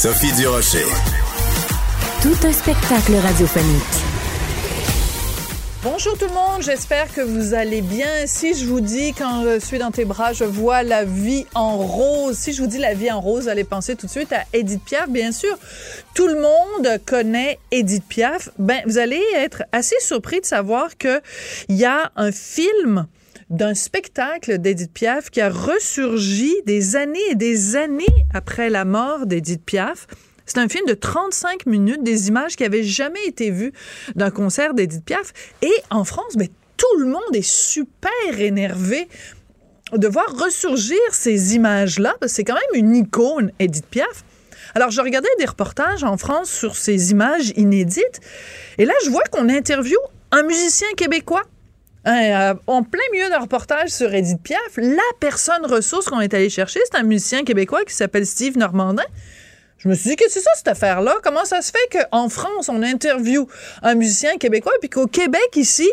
Sophie Durocher. Tout un spectacle radiophonique. Bonjour tout le monde, j'espère que vous allez bien. Si je vous dis quand je suis dans tes bras, je vois la vie en rose. Si je vous dis la vie en rose, allez penser tout de suite à Edith Piaf, bien sûr. Tout le monde connaît Edith Piaf. Ben, vous allez être assez surpris de savoir que il y a un film d'un spectacle d'Edith Piaf qui a ressurgi des années et des années après la mort d'Edith Piaf. C'est un film de 35 minutes, des images qui avaient jamais été vues d'un concert d'Edith Piaf. Et en France, mais tout le monde est super énervé de voir ressurgir ces images-là. C'est quand même une icône, Edith Piaf. Alors, je regardais des reportages en France sur ces images inédites. Et là, je vois qu'on interviewe un musicien québécois euh, en plein milieu d'un reportage sur Edith Piaf, la personne ressource qu'on est allé chercher, c'est un musicien québécois qui s'appelle Steve Normandin. Je me suis dit que c'est ça cette affaire-là? Comment ça se fait qu'en France, on interviewe un musicien québécois, puis qu'au Québec, ici,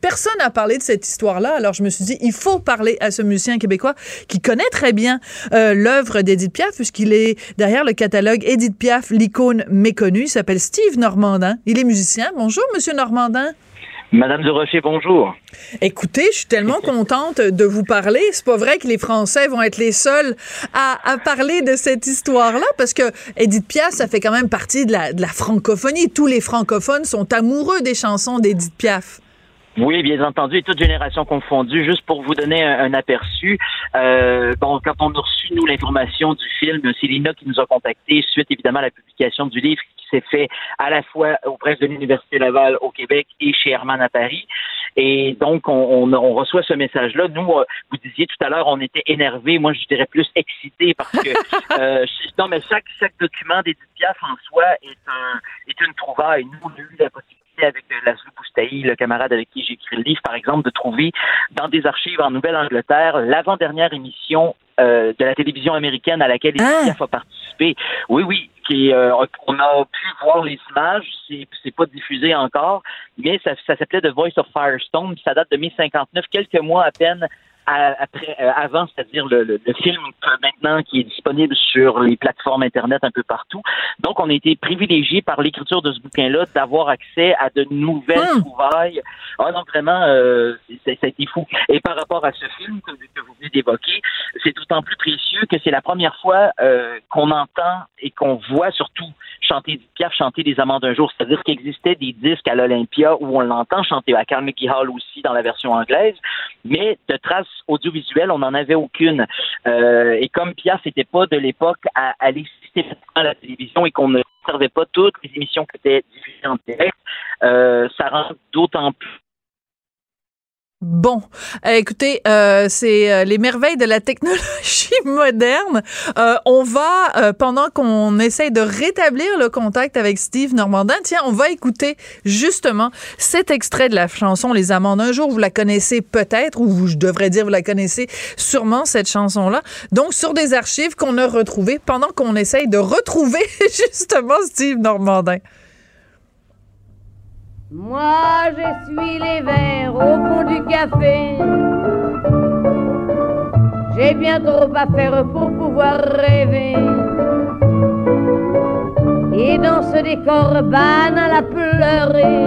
personne n'a parlé de cette histoire-là? Alors je me suis dit, il faut parler à ce musicien québécois qui connaît très bien euh, l'œuvre d'Edith Piaf, puisqu'il est derrière le catalogue Edith Piaf, l'icône méconnue. Il s'appelle Steve Normandin. Il est musicien. Bonjour, Monsieur Normandin. Madame de Rocher, bonjour. Écoutez, je suis tellement contente de vous parler. C'est pas vrai que les Français vont être les seuls à, parler de cette histoire-là, parce que Edith Piaf, ça fait quand même partie de la, de la francophonie. Tous les francophones sont amoureux des chansons d'Edith Piaf. Oui, bien entendu, et toute génération confondue. Juste pour vous donner un, aperçu, euh, bon, quand on a reçu nous l'information du film, c'est Lina qui nous a contactés suite évidemment à la publication du livre qui s'est fait à la fois auprès de l'université Laval au Québec et chez Herman à Paris. Et donc on, on, reçoit ce message-là. Nous, euh, vous disiez tout à l'heure, on était énervés. Moi, je dirais plus excité parce que euh, non, mais chaque chaque document d'Edith Piaf en soi est un est une trouvaille. Nous, on a eu la possibilité avec euh, Laszlo Boustaï, le camarade avec qui j'ai écrit le livre, par exemple, de trouver dans des archives en Nouvelle-Angleterre l'avant-dernière émission euh, de la télévision américaine à laquelle ah. a participé. Oui, oui, qui, euh, on a pu voir les images, c'est, pas diffusé encore, mais ça, ça s'appelait The Voice of Firestone, ça date de 1959, quelques mois à peine après, euh, avant, c'est-à-dire le, le, film maintenant qui est disponible sur les plateformes Internet un peu partout. Donc, on a été privilégié par l'écriture de ce bouquin-là d'avoir accès à de nouvelles hmm. trouvailles. Ah non, vraiment, euh, ça a été fou. Et par rapport à ce film que, que vous venez d'évoquer, c'est d'autant plus précieux que c'est la première fois euh, qu'on entend et qu'on voit surtout chanter Piaf chanter Les Amants d'un jour. C'est-à-dire qu'il existait des disques à l'Olympia où on l'entend chanter à Carnegie Hall aussi dans la version anglaise, mais de traces audiovisuelles, on n'en avait aucune. Euh, et comme Piaf n'était pas de l'époque à aller à la télévision et qu'on ne servait pas toutes les émissions qui étaient diffusées en direct, euh, ça rend d'autant plus Bon, euh, écoutez, euh, c'est euh, les merveilles de la technologie moderne. on va, pendant qu'on essaye de rétablir le contact avec Steve Normandin, tiens, on va écouter justement cet extrait de la chanson Les Amants d'un jour. Vous la connaissez peut-être, ou je devrais dire, vous la connaissez sûrement, cette chanson-là. Donc, sur des archives qu'on a retrouvées pendant qu'on essaye de retrouver justement Steve Normandin. Moi, je suis les verres au fond du café. J'ai bien trop à faire pour pouvoir rêver. Et dans ce décor banal à pleurer,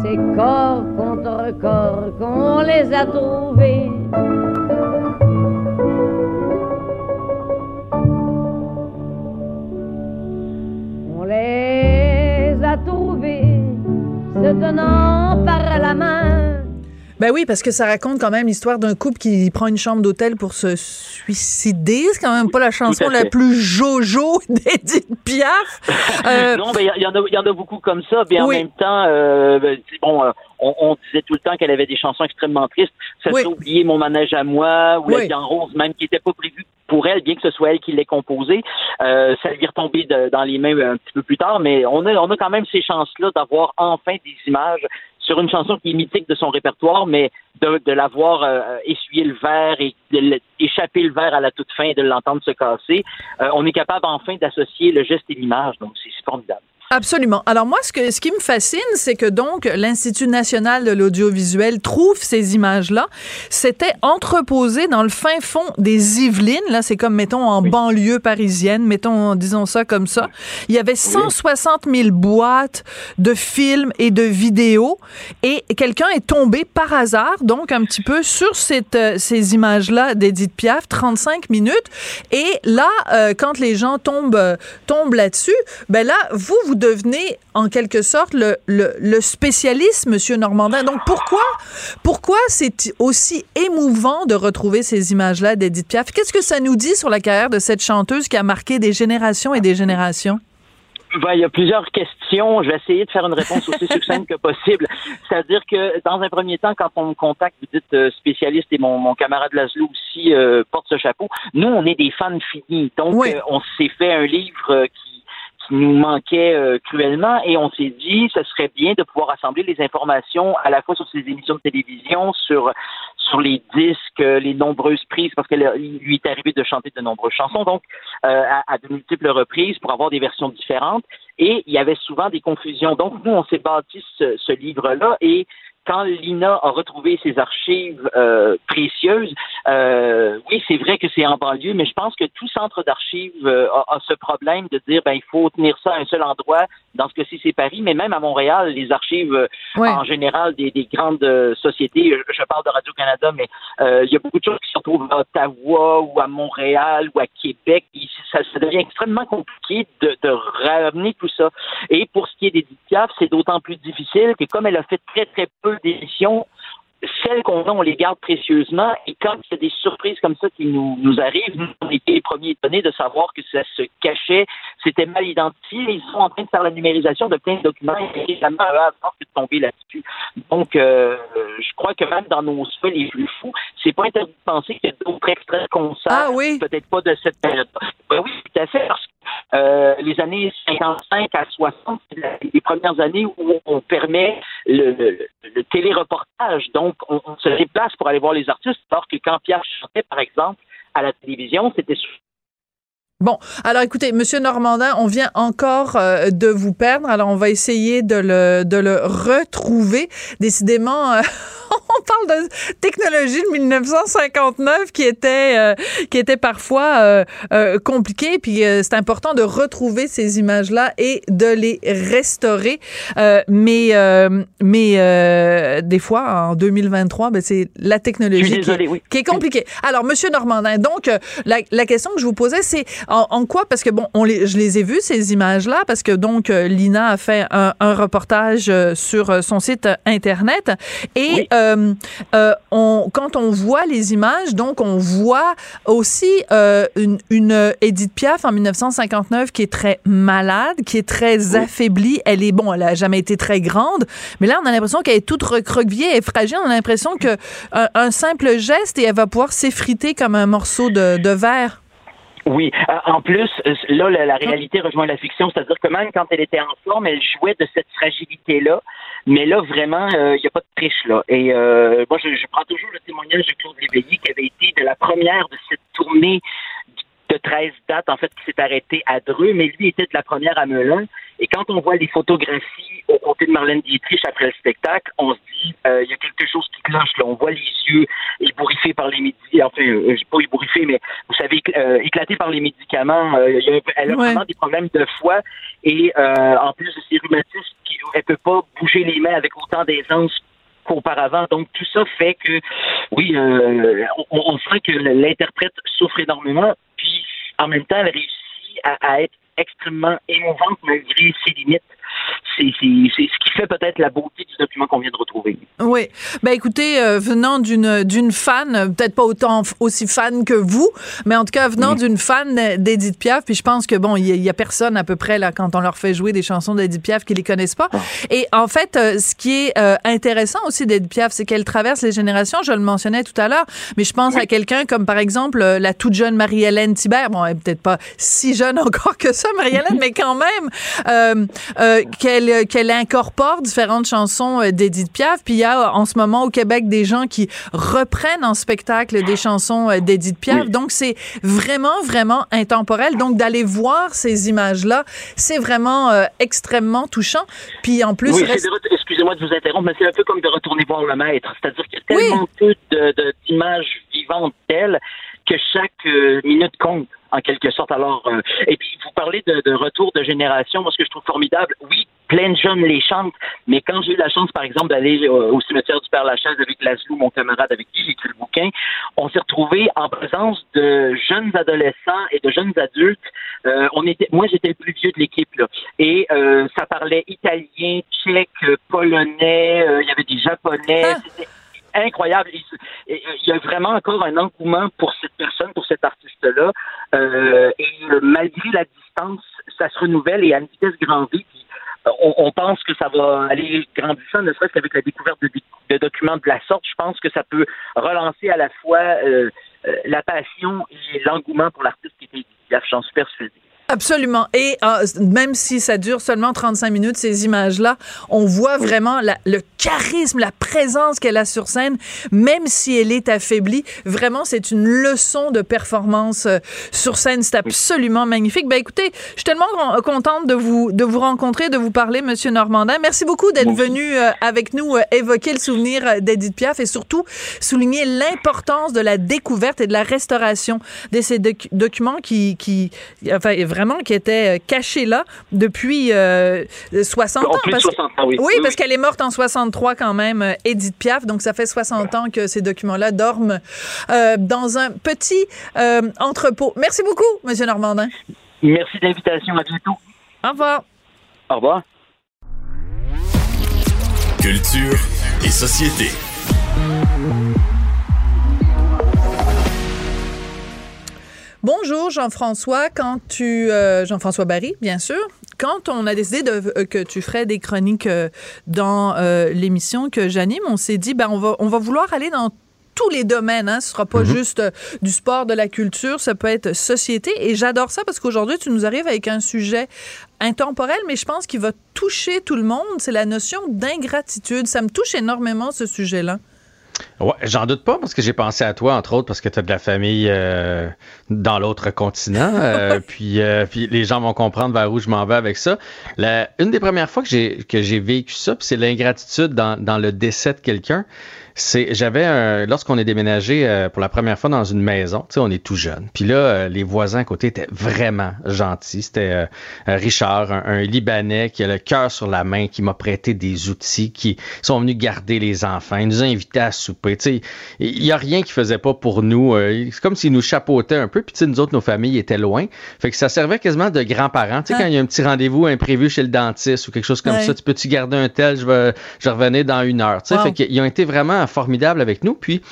c'est corps contre corps qu'on les a trouvés. On les se tenant par la main. Ben oui, parce que ça raconte quand même l'histoire d'un couple qui prend une chambre d'hôtel pour se suicider. C'est quand même pas la chanson la plus jojo d'Edith Piaf. Euh, non, mais il y, en a, beaucoup comme ça. Mais en même temps, euh, ben, bon, euh, on, disait tout le temps qu'elle avait des chansons extrêmement tristes. Ça oui. oublié Mon manège à moi ou La vie en rose, même qui n'était pas prévu pour elle, bien que ce soit elle qui l'ait composé. Euh, ça lui est retombé dans les mains un petit peu plus tard, mais on a, on a quand même ces chances-là d'avoir enfin des images sur une chanson qui est mythique de son répertoire, mais de, de l'avoir euh, essuyé le verre et d'échapper le verre à la toute fin et de l'entendre se casser, euh, on est capable enfin d'associer le geste et l'image, donc c'est formidable. Absolument. Alors moi, ce, que, ce qui me fascine, c'est que donc l'Institut national de l'audiovisuel trouve ces images-là. C'était entreposé dans le fin fond des Yvelines. Là, c'est comme, mettons, en banlieue parisienne, mettons, disons ça comme ça. Il y avait 160 000 boîtes de films et de vidéos et quelqu'un est tombé par hasard, donc un petit peu sur cette, euh, ces images-là d'Edith Piaf, 35 minutes. Et là, euh, quand les gens tombent, euh, tombent là-dessus, ben là, vous, vous devenez en quelque sorte le, le, spécialiste, Monsieur Normandin. Donc pourquoi, pourquoi c'est aussi émouvant de retrouver ces images-là d'Edith Piaf? Qu'est-ce que ça nous dit sur la carrière de cette chanteuse qui a marqué des générations et des générations? Ben, il y a plusieurs questions. Je vais essayer de faire une réponse aussi succincte que possible. C'est-à-dire que, dans un premier temps, quand on me contacte, vous dites euh, spécialiste et mon, mon camarade Laszlo aussi euh, porte ce chapeau. Nous, on est des fans finis. Donc, euh, on s'est fait un livre qui nous manquait euh, cruellement et on s'est dit ce serait bien de pouvoir assembler les informations à la fois sur ces émissions de télévision, sur sur les disques, les nombreuses prises, parce qu'il lui est arrivé de chanter de nombreuses chansons, donc euh, à, de multiples reprises pour avoir des versions différentes. Et il y avait souvent des confusions. Donc nous, on s'est bâti ce, ce livre-là et quand Lina a retrouvé ses archives euh, précieuses, euh, oui, c'est vrai que c'est en banlieue, mais je pense que tout centre d'archives euh, a, ce problème de dire ben il faut tenir ça à un seul endroit. Dans ce cas-ci, c'est Paris, mais même à Montréal, les archives en général des, grandes sociétés, je, parle de Radio Canada, mais il y a beaucoup de choses qui se retrouvent à Ottawa ou à Montréal ou à Québec. ça, devient extrêmement compliqué de, de ramener tout ça. Et pour ce qui est des DICAF, c'est d'autant plus difficile que comme elle a fait très très peu d'éditions, celles qu'on a, on les garde précieusement. Et quand il y a des surprises comme ça qui nous, nous arrivent, nous, on était les premiers étonnés de savoir que ça se cachait, c'était mal identifié. Ils sont en train de faire la numérisation de plein de documents et jamais avant de tomber là-dessus. Donc, euh, je crois que même dans nos souhaits les plus fous, c'est pas interdit de penser qu'il y a d'autres extraits de concerts, ah, oui. peut-être pas de cette période. Ben oui, tout à fait, parce euh, les années 55 à 60, c'est les premières années où on permet le, le, le téléreportage. Donc, on, se déplace pour aller voir les artistes, alors que quand Pierre chantait, par exemple, à la télévision, c'était Bon, alors écoutez, Monsieur Normandin, on vient encore euh, de vous perdre, alors on va essayer de le, de le retrouver. Décidément, euh, on parle de technologie de 1959 qui était euh, qui était parfois euh, euh compliquée. Puis c'est important de retrouver ces images-là et de les restaurer. mais mais des fois en 2023, ben, c'est la technologie qui, est compliquée. Alors Monsieur Normandin, donc la, la question que je vous posais, c'est en, quoi? Parce que bon, on les, je les ai vus ces images-là parce que donc Lina a fait un, un reportage sur son site internet et euh, euh, on, quand on voit les images, donc on voit aussi euh, une, une, Edith Piaf en 1959 qui est très malade, qui est très affaiblie. Elle est bon, elle a jamais été très grande, mais là on a l'impression qu'elle est toute recroquevillée, et fragile. On a l'impression que un, simple geste et elle va pouvoir s'effriter comme un morceau de, de verre. Oui. En plus, là, la, réalité rejoint la fiction, c'est-à-dire que même quand elle était en forme, elle jouait de cette fragilité-là. Mais là, vraiment, il euh, n'y a pas de triche, là. Et euh, moi, je, prends toujours le témoignage de Claude Léveillé, qui avait été de la première de cette tournée de 13 dates, en fait, qui s'est arrêtée à Dreux, mais lui était de la première à Melun. Et quand on voit les photographies au côté de Marlène Dietrich après le spectacle, on se dit, euh, il y a quelque chose qui cloche, là. On voit les yeux ébouriffés par les médicaments, enfin, euh, pas ébouriffés, mais vous savez, euh, éclatés par les médicaments. Euh, elle a vraiment des problèmes de foie. Et en plus de ses rhumatismes, elle peut pas bouger les mains avec autant d'aisance qu'auparavant. Donc tout ça fait que, oui, euh, on, sent que l'interprète souffre énormément, puis en même temps, elle réussit à, être extrêmement émouvante malgré ses limites. c'est ce qui fait peut-être la beauté du document qu'on vient de retrouver. Oui. Ben écoutez, euh, venant d'une d'une fan, peut-être pas autant aussi fan que vous, mais en tout cas venant d'une fan d'Edith Piaf, puis je pense que bon, il y, a- il y a personne à peu près là quand on leur fait jouer des chansons d'Edith Piaf qui les connaissent pas. Et en fait, euh, ce qui est euh, intéressant aussi d'Edith Piaf, c'est qu'elle traverse les générations. Je le mentionnais tout à l'heure, mais je pense à quelqu'un comme par exemple la toute jeune Marie-Hélène Thibert. Bon, elle est peut-être pas si jeune encore que ça, Marie-Hélène, mais quand même euh, euh, qu'elle qu'elle incorpore différentes chansons euh, d'Edith Piaf. Puis il y a en ce moment au Québec des gens qui reprennent en spectacle des chansons euh, d'Edith Piaf. Oui. Donc c'est vraiment vraiment intemporel. Donc d'aller voir ces images-là, c'est vraiment euh, extrêmement touchant. Puis en plus, Oui, reste- de excusez-moi de vous interrompre, mais c'est un peu comme de retourner voir le maître. C'est-à-dire qu'il y a Oui. tellement peu de- de- d'images vivantes telles que chaque euh, minute compte, en quelque sorte. Alors, euh, et puis, vous parlez de, de retour de génération. Moi, ce que je trouve formidable, oui, plein de jeunes les chantent, mais quand j'ai eu la chance, par exemple, d'aller euh, au cimetière du Père Lachaise avec Laszlo, mon camarade avec qui j'ai écrit le bouquin, on s'est retrouvés en présence de jeunes adolescents et de jeunes adultes. Euh, on était, moi, j'étais le plus vieux de l'équipe, là. Et euh, ça parlait italien, tchèque, polonais, euh, il y avait des japonais. Ah. Incroyable. Il, y a vraiment encore un engouement pour cette personne, pour cet artiste-là. Euh, et malgré la distance, ça se renouvelle et à une vitesse grand V. Euh, on, pense que ça va aller grandissant, ne serait-ce qu'avec la découverte de, documents de la sorte. Je pense que ça peut relancer à la fois euh, la passion et l'engouement pour l'artiste qui était. J'en suis persuadé. Absolument. Et euh, même si ça dure seulement 35 minutes, ces images-là, on voit vraiment la- le charisme, la présence qu'elle a sur scène, même si elle est affaiblie. Vraiment, c'est une leçon de performance euh, sur scène. C'est absolument magnifique. Ben écoutez, je suis tellement con- contente de vous de vous rencontrer, de vous parler, Monsieur Normandin. Merci beaucoup d'être venu euh, avec nous euh, évoquer le souvenir euh, d'Edith Piaf et surtout souligner l'importance de la découverte et de la restauration de ces doc- documents qui, qui, enfin, vraiment, qui étaient euh, cachés là depuis euh, 60 ans. En plus de parce que- 60 ans, oui. oui, parce qu'elle est morte en 63 quand même, euh, Edith Piaf. Donc, ça fait 60 ans que ces documents-là dorment euh, dans un petit euh, entrepôt. Merci beaucoup, Monsieur Normandin. Merci de l'invitation. À bientôt. Au revoir. Au revoir. Culture et société. Bonjour Jean-François, quand tu euh, Jean-François Barry, bien sûr. Quand on a décidé de, euh, que tu ferais des chroniques euh, dans l'émission que j'anime, on s'est dit ben on va on va vouloir aller dans tous les domaines. Hein. Ce sera pas juste euh, du sport, de la culture, ça peut être société. Et j'adore ça parce qu'aujourd'hui, tu nous arrives avec un sujet intemporel, mais je pense qu'il va toucher tout le monde. C'est la notion d'ingratitude. Ça me touche énormément, ce sujet-là. Ouais, j'en doute pas parce que j'ai pensé à toi, entre autres, parce que tu as de la famille euh, dans l'autre continent. euh, puis, euh, puis les gens vont comprendre vers où je m'en vais avec ça. La, une des premières fois que j'ai que j'ai vécu ça, c'est l'ingratitude dans, dans le décès de quelqu'un. C'est, j'avais un, lorsqu'on est déménagé euh, pour la première fois dans une maison, tu sais, on est tout jeune. Puis là, euh, les voisins à côté étaient vraiment gentils. C'était euh, Richard, un, un Libanais qui a le cœur sur la main, qui m'a prêté des outils, qui sont venus garder les enfants. Il nous a invités à souper. Tu sais, il y a rien qu'il faisait pas pour nous. Euh, C'est comme s'il nous chapeautait un peu. Puis tu sais, nous autres, nos familles étaient loin. Fait que ça servait quasiment de grands-parents. Tu sais, Ah. quand il y a un petit rendez-vous imprévu chez le dentiste ou quelque chose comme Ouais. ça, tu peux-tu garder un tel, je vais, je revenais dans une heure. Tu sais, Wow. fait qu'ils ont été vraiment formidables avec nous. Puis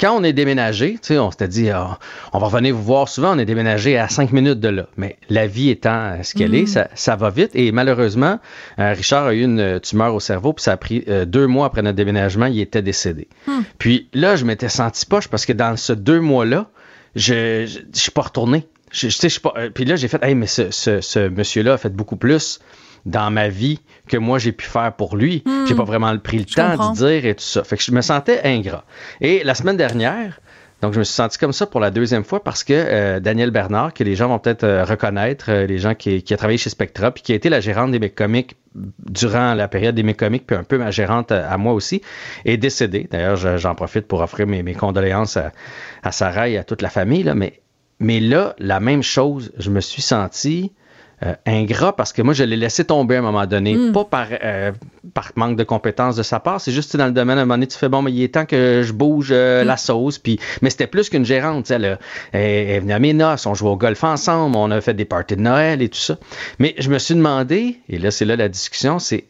quand on est déménagé, tu sais, on s'était dit, ah, on va revenir vous voir souvent. On est déménagé à cinq minutes de là. Mais la vie étant ce qu'elle est, ça, ça va vite. Et malheureusement, euh, Richard a eu une tumeur au cerveau. Puis ça a pris euh, deux mois après notre déménagement, il était décédé. Puis là, je m'étais senti poche parce que dans ce deux mois-là, je, je suis pas retourné. Je, je sais, je suis pas, euh, puis là, j'ai fait, hey, mais ce, ce, ce monsieur-là a fait beaucoup plus dans ma vie que moi j'ai pu faire pour lui. J'ai pas vraiment pris le temps de dire et tout ça. Fait que je me sentais ingrat. Et la semaine dernière, donc je me suis senti comme ça pour la deuxième fois parce que euh, Daniel Bernard, que les gens vont peut-être euh, reconnaître, euh, les gens qui, qui a travaillé chez Spectra, puis qui a été la gérante des mécomiques durant la période des mécomiques, puis un peu ma gérante à, à moi aussi, est décédée. D'ailleurs, je- j'en profite pour offrir mes, mes condoléances à, à Sarah et à toute la famille. Là, mais, mais là, la même chose, je me suis senti euh, ingrat parce que moi, je l'ai laissé tomber à un moment donné, Mm. pas par, euh, par manque de compétences de sa part, c'est juste dans le domaine, à un moment donné, tu fais bon, mais il est temps que je bouge euh, Mm. la sauce. Puis, mais c'était plus qu'une gérante, tu sais, elle, a- elle, est venue à mes noces, on jouait au golf ensemble, on a fait des parties de Noël et tout ça. Mais je me suis demandé, et là, c'est là la discussion, c'est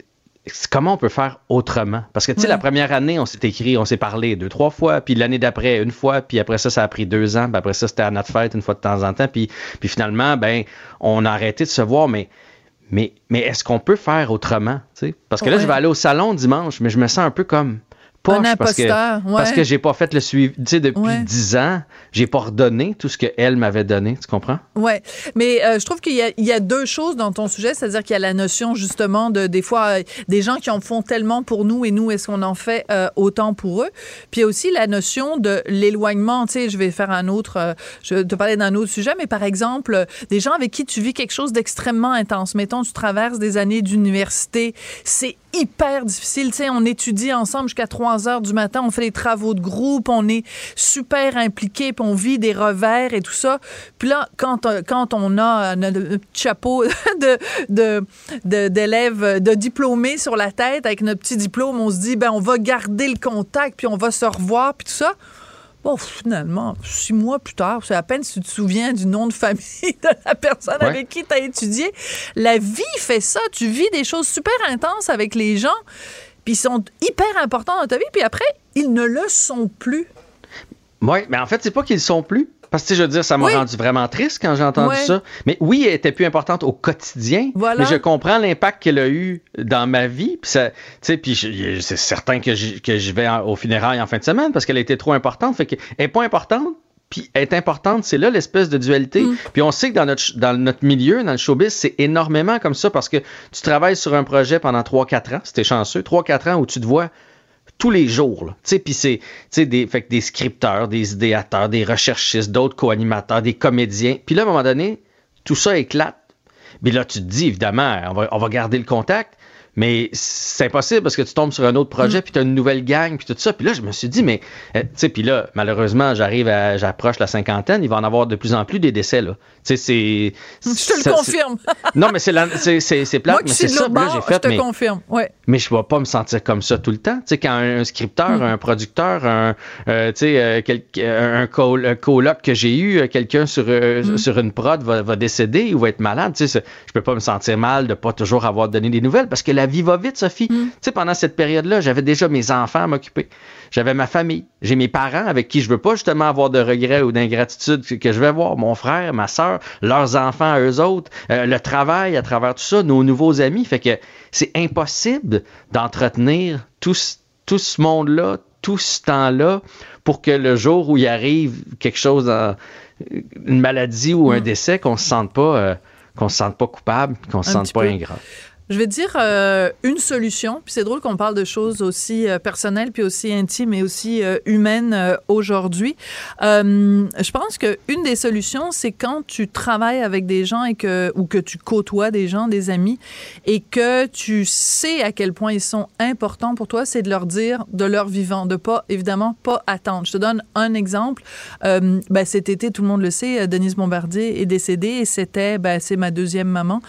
comment on peut faire autrement? Parce que, tu sais, la première année, on s'est écrit, on s'est parlé deux, trois fois, puis l'année d'après, une fois, puis après ça, ça a pris deux ans, puis après ça, c'était à notre fête, une fois de temps en temps, puis, puis finalement, ben, on a arrêté de se voir, mais, mais, mais est-ce qu'on peut faire autrement? tu sais? Parce que là, Ouais. je vais aller au salon dimanche, mais je me sens un peu comme poche Un parce que, ouais. parce que j'ai pas fait le suivi. Tu sais, depuis Ouais. dix ans, j'ai pas redonné tout ce qu'elle m'avait donné, tu comprends? Ouais, mais euh, je trouve qu'il y, a- il y a deux choses dans ton sujet, c'est-à-dire qu'il y a la notion justement de des fois euh, des gens qui en font tellement pour nous et nous est-ce qu'on en fait euh, autant pour eux? Puis il y a aussi la notion de l'éloignement. Tu sais, je vais faire un autre, je vais te parler d'un autre sujet, mais par exemple des gens avec qui tu vis quelque chose d'extrêmement intense. Mettons, tu traverses des années d'université, c'est hyper difficile. On étudie ensemble jusqu'à 3 heures du matin, on fait des travaux de groupe, on est super impliqués, puis on vit des revers et tout ça. Puis là, quand, euh, quand on a euh, notre petit chapeau de- d'élèves, de diplômés sur la tête, avec notre petit diplôme, on se dit, ben on va garder le contact, puis on va se revoir, puis tout ça. Bon, finalement, six mois plus tard, c'est à peine si tu te souviens du nom de famille de la personne Ouais. avec qui tu as étudié. La vie fait ça. Tu vis des choses super intenses avec les gens, puis ils sont hyper importants dans ta vie, puis après, ils ne le sont plus. Oui, mais en fait, c'est pas qu'ils le sont plus. Parce que, je veux dire, ça m'a Oui. rendu vraiment triste quand j'ai entendu ça. Mais oui, elle était plus importante au quotidien. Voilà. Mais je comprends l'impact qu'elle a eu dans ma vie. Puis, ça- je- c'est certain que j'y que j'y vais en- au funérailles en fin de semaine parce qu'elle a été trop importante. Fait qu'elle est pas importante. Puis est importante, c'est là l'espèce de dualité. Mm. Puis on sait que dans notre, dans notre milieu, dans le showbiz, c'est énormément comme ça parce que tu travailles sur un projet pendant 3-4 ans, si t'es chanceux, 3-4 ans où tu te vois tous les jours. puis c'est des, fait que des scripteurs, des idéateurs, des recherchistes, d'autres co-animateurs, des comédiens. Puis là, à un moment donné, tout ça éclate. Mais là, tu te dis, évidemment, on va, on va garder le contact, mais c'est impossible parce que tu tombes sur un autre Mm. projet, puis tu as une nouvelle gang, puis tout ça. Puis là, je me suis dit, mais, euh, tu sais, puis là, malheureusement, j'arrive à, j'approche la cinquantaine, il va en avoir de plus en plus des décès, là. Tu sais, c'est. Je te le confirme. Non, mais c'est la- c'est plate, Moi mais c'est ça. Puis là, j'ai bord, je fait, te mais confirme. Ouais. mais je ne vais pas me sentir comme ça tout le temps. Tu sais, quand un, un scripteur, un producteur, un, euh, tu sais, euh, quel- un, un col- un coloc que j'ai eu, euh, quelqu'un sur, euh, sur une prod va, va décéder ou va être malade, tu sais, je peux pas me sentir mal de pas toujours avoir donné des nouvelles parce que la vie va vite, Sophie. Tu sais, pendant cette période-là, j'avais déjà mes enfants à m'occuper. J'avais ma famille. J'ai mes parents avec qui je veux pas justement avoir de regrets ou d'ingratitude que, je vais voir. Mon frère, ma soeur, leurs enfants à eux autres, euh, le travail à travers tout ça, nos nouveaux amis. Fait que c'est impossible d'entretenir tout, ce- tout ce monde-là, tout ce temps-là, pour que le jour où il arrive quelque chose, dans- une maladie ou un décès, qu'on se sente pas, euh, qu'on se sente pas coupable, qu'on se Un sente pas peu. ingrat. Je vais dire euh, une solution, puis c'est drôle qu'on parle de choses aussi euh, personnelles, puis aussi intimes et aussi euh, humaines aujourd'hui. Je pense que une des solutions, c'est quand tu travailles avec des gens et que ou que tu côtoies des gens, des amis, et que tu sais à quel point ils sont importants pour toi, c'est de leur dire de leur vivant, de pas évidemment pas attendre. Je te donne un exemple. Ben, cet été, tout le monde le sait, Denise Bombardier est décédée et c'était ben, c'est ma deuxième maman.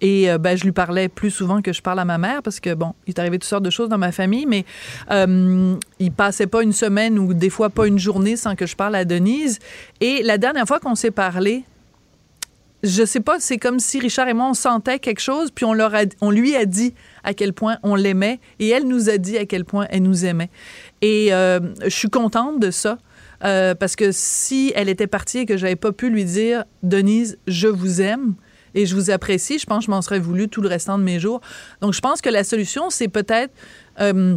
Et euh, ben, je lui parlais plus souvent que je parle à ma mère parce que, bon, il est arrivé toutes sortes de choses dans ma famille, mais euh, il passait pas une semaine ou des fois pas une journée sans que je parle à Denise. Et la dernière fois qu'on s'est parlé, je sais pas, c'est comme si Richard et moi, on sentait quelque chose, puis on, lui a dit à quel point on l'aimait, et elle nous a dit à quel point elle nous aimait. Et euh, je suis contente de ça. euh, parce que si elle était partie et que j'avais pas pu lui dire Denise, je vous aime et je vous apprécie, je pense que je m'en serais voulu tout le restant de mes jours. Donc je pense que la solution, c'est peut-être euh,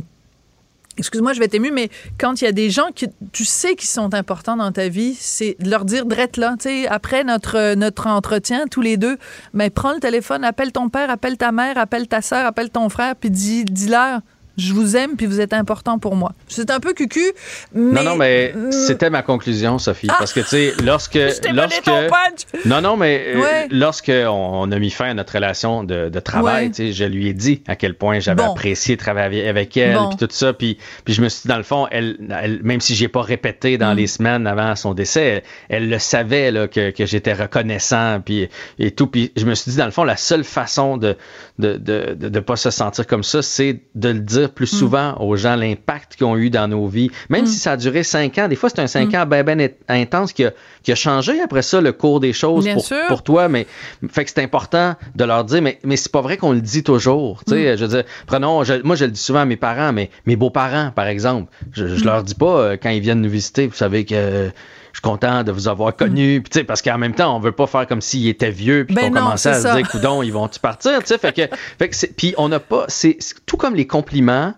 Excuse-moi, je vais t'ému, mais quand il y a des gens que tu sais qui sont importants dans ta vie, c'est de leur dire drette là. Tu sais, après notre, euh, notre entretien, tous les deux, mais prends le téléphone, appelle ton père, appelle ta mère, appelle ta soeur, appelle ton frère, puis dis, dis-leur, Je vous aime, puis vous êtes important pour moi. C'est un peu cucu, mais... Non, non, mais c'était ma conclusion, Sophie. Ah! Parce que, tu sais, lorsque... lorsque ton punch! Non, non, mais euh, Ouais. lorsque on, a mis fin à notre relation de, de travail, Ouais. tu sais, je lui ai dit à quel point j'avais Bon. apprécié travailler avec elle, Bon. puis tout ça, puis, puis je me suis dit, dans le fond, elle, elle- même si j'ai pas répété Mm. dans les semaines avant son décès, elle, elle le savait là, que, que j'étais reconnaissant, puis et tout, puis je me suis dit, dans le fond, la seule façon de de, de, de, de pas se sentir comme ça, c'est de le dire Plus souvent aux gens, l'impact qu'ils ont eu dans nos vies, même si ça a duré cinq ans, des fois c'est un cinq ans ben, ben intense qui a, qui a changé après ça le cours des choses Bien pour, toi, mais fait que c'est important de leur dire, mais, mais c'est pas vrai qu'on le dit toujours. Tu sais, je veux dire, prenons, je- moi je le dis souvent à mes parents, mais mes beaux-parents, par exemple, je, je leur dis pas euh, quand ils viennent nous visiter, vous savez que je suis content de vous avoir connu, puis tu sais, parce qu'en même temps, on veut pas faire comme s'ils étaient vieux, puis Ben qu'on commençait à se dire, coudon, ils vont-tu partir, tu sais, fait que, fait que c'est- puis on n'a pas, c'est tout comme les compliments,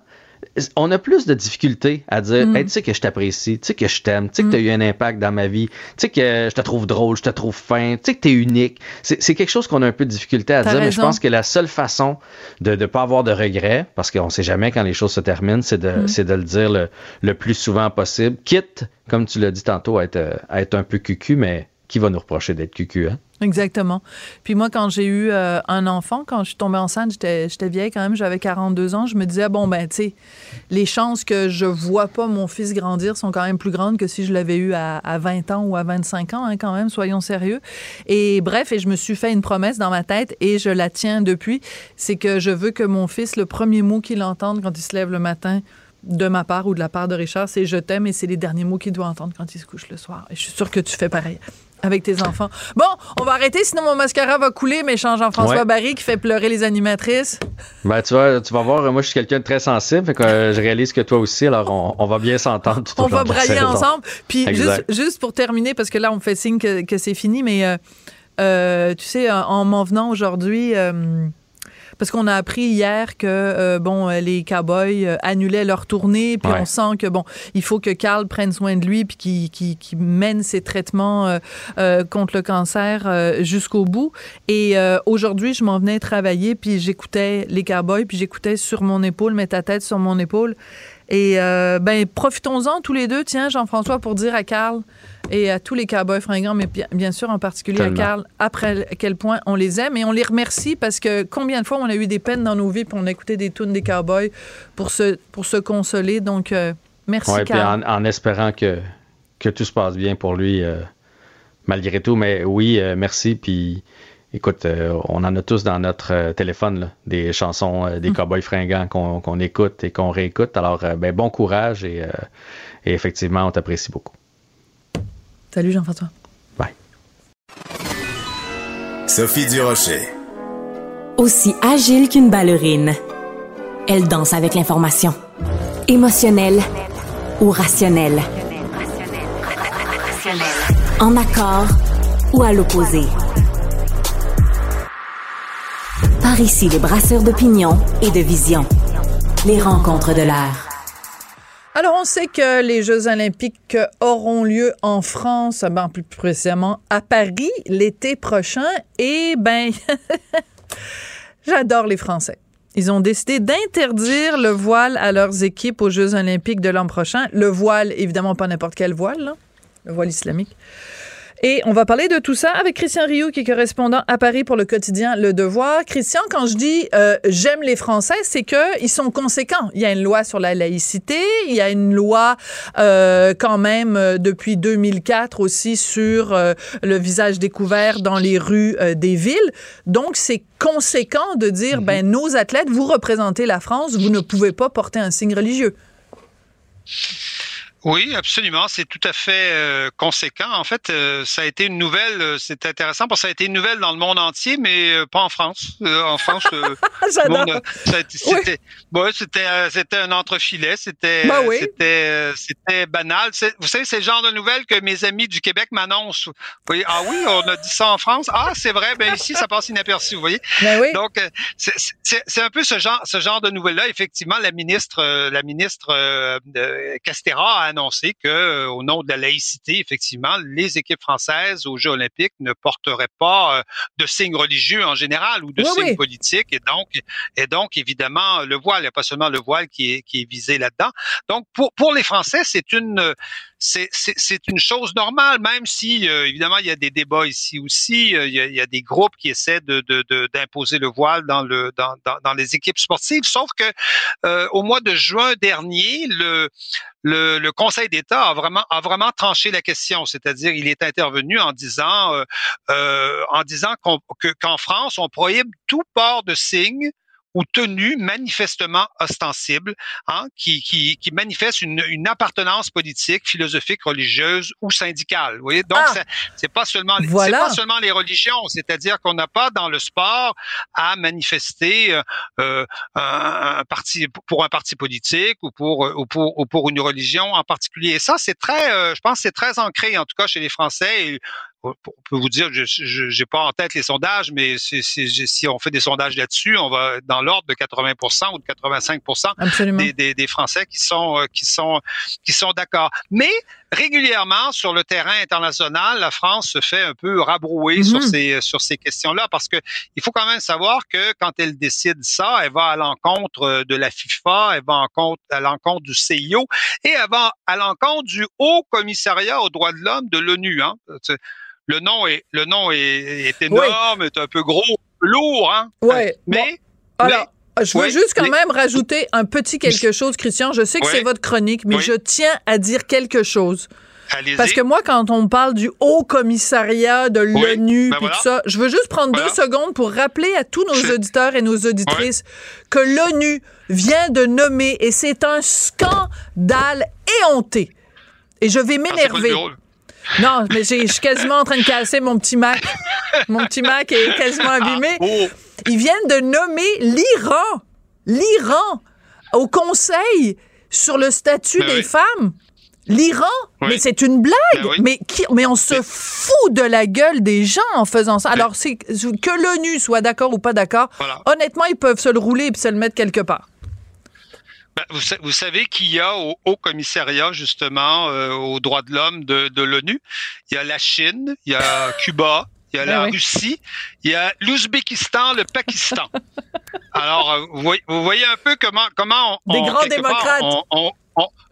on a plus de difficultés à dire, Mm. Hey, tu sais que je t'apprécie, tu sais que je t'aime, tu sais que tu as eu un impact dans ma vie, tu sais que je te trouve drôle, je te trouve fin, tu sais que tu es unique. C'est quelque chose qu'on a un peu de difficulté à dire, mais je pense que la seule façon de ne pas avoir de regrets, parce qu'on sait jamais quand les choses se terminent, c'est de, Mm. de le dire le, le plus souvent possible, quitte, comme tu l'as dit tantôt, à être, à être un peu cucu, mais qui va nous reprocher d'être cucu, hein? Exactement. Puis moi, quand j'ai eu euh, un enfant, quand je suis tombée enceinte, j'étais vieille quand même, j'avais 42 ans, je me disais, bon, ben, tu sais, les chances que je vois pas mon fils grandir sont quand même plus grandes que si je l'avais eu à, à 20 ans ou à 25 ans, hein, quand même, soyons sérieux. Et bref, et je me suis fait une promesse dans ma tête et je la tiens depuis, c'est que je veux que mon fils, le premier mot qu'il entende quand il se lève le matin, de ma part ou de la part de Richard, c'est je t'aime et c'est les derniers mots qu'il doit entendre quand il se couche le soir. Et je suis sûre que tu fais pareil avec tes enfants. Bon, on va arrêter, sinon mon mascara va couler, méchant Jean-François Ouais. Barry qui fait pleurer les animatrices. Ben, tu vas, tu vas voir, moi, je suis quelqu'un de très sensible, fait que euh, je réalise que toi aussi, alors on, on va bien s'entendre tout au On va brailler ensemble. Puis juste, juste pour terminer, parce que là, on me fait signe que, que c'est fini, mais euh, euh, tu sais, en, en m'en venant aujourd'hui, euh, parce qu'on a appris hier que euh, bon, euh, les Cowboys euh, annulaient leur tournée, puis Ouais. on sent que bon, il faut que Carl prenne soin de lui, puis qu'il mène ses traitements euh, euh, contre le cancer euh, jusqu'au bout. Et euh, aujourd'hui, je m'en venais travailler, puis j'écoutais les Cowboys, puis j'écoutais sur mon épaule, mets ta tête sur mon épaule. Et euh, ben profitons-en tous les deux, tiens, Jean-François, pour dire à Carl et à tous les cowboys fringants, mais bien, sûr en particulier Tellement. à Carl, après à quel point on les aime et on les remercie parce que combien de fois on a eu des peines dans nos vies puis on a écouté des tunes des cowboys pour se, pour se consoler. Donc, euh, merci Ouais, puis Carl. en, en espérant que, que tout se passe bien pour lui, euh, malgré tout. Mais oui, merci. Puis écoute, euh, on en a tous dans notre euh, téléphone, là, des chansons euh, des Mm. cowboys fringants qu'on qu'on écoute et qu'on réécoute. Alors, euh, ben, bon courage et, euh, et effectivement, on t'apprécie beaucoup. Salut Jean-François. Bye. Sophie Durocher. Aussi agile qu'une ballerine. Elle danse avec l'information. Émotionnelle ou rationnelle. En accord ou à l'opposé. Par ici, les brasseurs d'opinion et de vision. Les rencontres de l'air. Alors, on sait que les Jeux olympiques auront lieu en France, ben, plus précisément à Paris, l'été prochain. Et, ben, j'adore les Français. Ils ont décidé d'interdire le voile à leurs équipes aux Jeux olympiques de l'an prochain. Le voile, évidemment, pas n'importe quel voile, le voile islamique. Et on va parler de tout ça avec Christian Rioux, qui est correspondant à Paris pour le quotidien Le Devoir. Christian, quand je dis euh, j'aime les Français, c'est que ils sont conséquents. Il y a une loi sur la laïcité, il y a une loi euh, quand même euh, depuis 2004 aussi sur euh, le visage découvert dans les rues euh, des villes. Donc c'est conséquent de dire ben nos athlètes, vous représentez la France, vous ne pouvez pas porter un signe religieux. Oui, absolument. C'est tout à fait euh, conséquent. En fait, euh, ça a été une nouvelle. euh, c'est intéressant parce que ça a été une nouvelle dans le monde entier, mais pas en France. En France, c'était, ouais, c'était, c'était un entrefilet. C'était, Ben oui. c'était, c'était banal. Vous savez, c'est le genre de nouvelles que mes amis du Québec m'annoncent. Vous voyez, ah oui, on a dit ça en France. Ah, c'est vrai. Ben ici, ça passe inaperçu. Vous voyez. Ben oui. Donc, c'est- un peu ce genre, ce genre de nouvelles-là. Effectivement, la ministre, la ministre euh, de Castéra a annoncé que, au nom de la laïcité, effectivement, les équipes françaises aux Jeux olympiques ne porteraient pas de signes religieux en général ou de signes politiques, et donc, et donc évidemment le voile, il n'y a pas seulement le voile qui est, qui est visé là-dedans. Donc pour pour les Français, c'est une c'est une chose normale, même si euh, évidemment il y a des débats ici aussi, euh, il, y a, des groupes qui essaient de d'imposer le voile dans le dans, dans, les équipes sportives. Sauf que euh, au mois de juin dernier, le le, le Conseil d'État a vraiment a vraiment tranché la question, c'est-à-dire il est intervenu en disant en disant qu'en France on prohibe tout port de signes ou tenue manifestement ostensible, hein, qui, qui, qui manifeste une, une, appartenance politique, philosophique, religieuse ou syndicale. Vous voyez? Donc, ah, c'est pas seulement c'est pas seulement les religions, c'est-à-dire qu'on n'a pas dans le sport à manifester euh, euh un, un, parti pour un parti politique ou pour ou pour ou pour une religion en particulier. Et ça, c'est très, euh, je pense, c'est très ancré en tout cas chez les Français. Et on peut vous dire, je n'ai pas en tête les sondages, mais si on fait des sondages là-dessus, on va dans l'ordre de 80% ou de 85 des, des, des, Français qui sont euh, qui sont qui sont d'accord. Mais régulièrement sur le terrain international, la France se fait un peu rabrouer sur mm-hmm. ces sur ces questions-là parce que il faut quand même savoir que quand elle décide ça, elle va à l'encontre de la FIFA, elle va en compte, à l'encontre du CIO et elle va à l'encontre du Haut Commissariat aux droits de l'homme de l'ONU. Hein le nom est le nom est, énorme, est un peu gros, lourd, hein. Ouais. Mais, alors. je veux juste quand même rajouter un petit quelque chose, Christian. Je sais que c'est votre chronique, mais je tiens à dire quelque chose. Parce que moi, quand on parle du haut commissariat de l'ONU ben tout ça, je veux juste prendre deux secondes pour rappeler à tous nos auditeurs et nos auditrices que l'ONU vient de nommer, et c'est un scandale éhonté. Et je vais ah, m'énerver. Non, mais je suis quasiment en train de casser mon petit Mac. Mon petit Mac est quasiment ah, abîmé. Oh. Ils viennent de nommer l'Iran, l'Iran, au Conseil sur le statut ben des femmes. L'Iran, mais c'est une blague. Ben mais qui, mais on se fout de la gueule des gens en faisant ça. Ben Alors c'est que l'ONU soit d'accord ou pas d'accord. Honnêtement, ils peuvent se le rouler et se le mettre quelque part. Ben, vous, savez qu'il y a au Haut Commissariat justement euh, aux droits de l'homme de, de l'ONU, il y a la Chine, il y a Cuba, il y a ben la Russie, il y a l'Ouzbékistan, le Pakistan. Alors, euh, vous voyez, un peu comment comment on, des grands démocrates.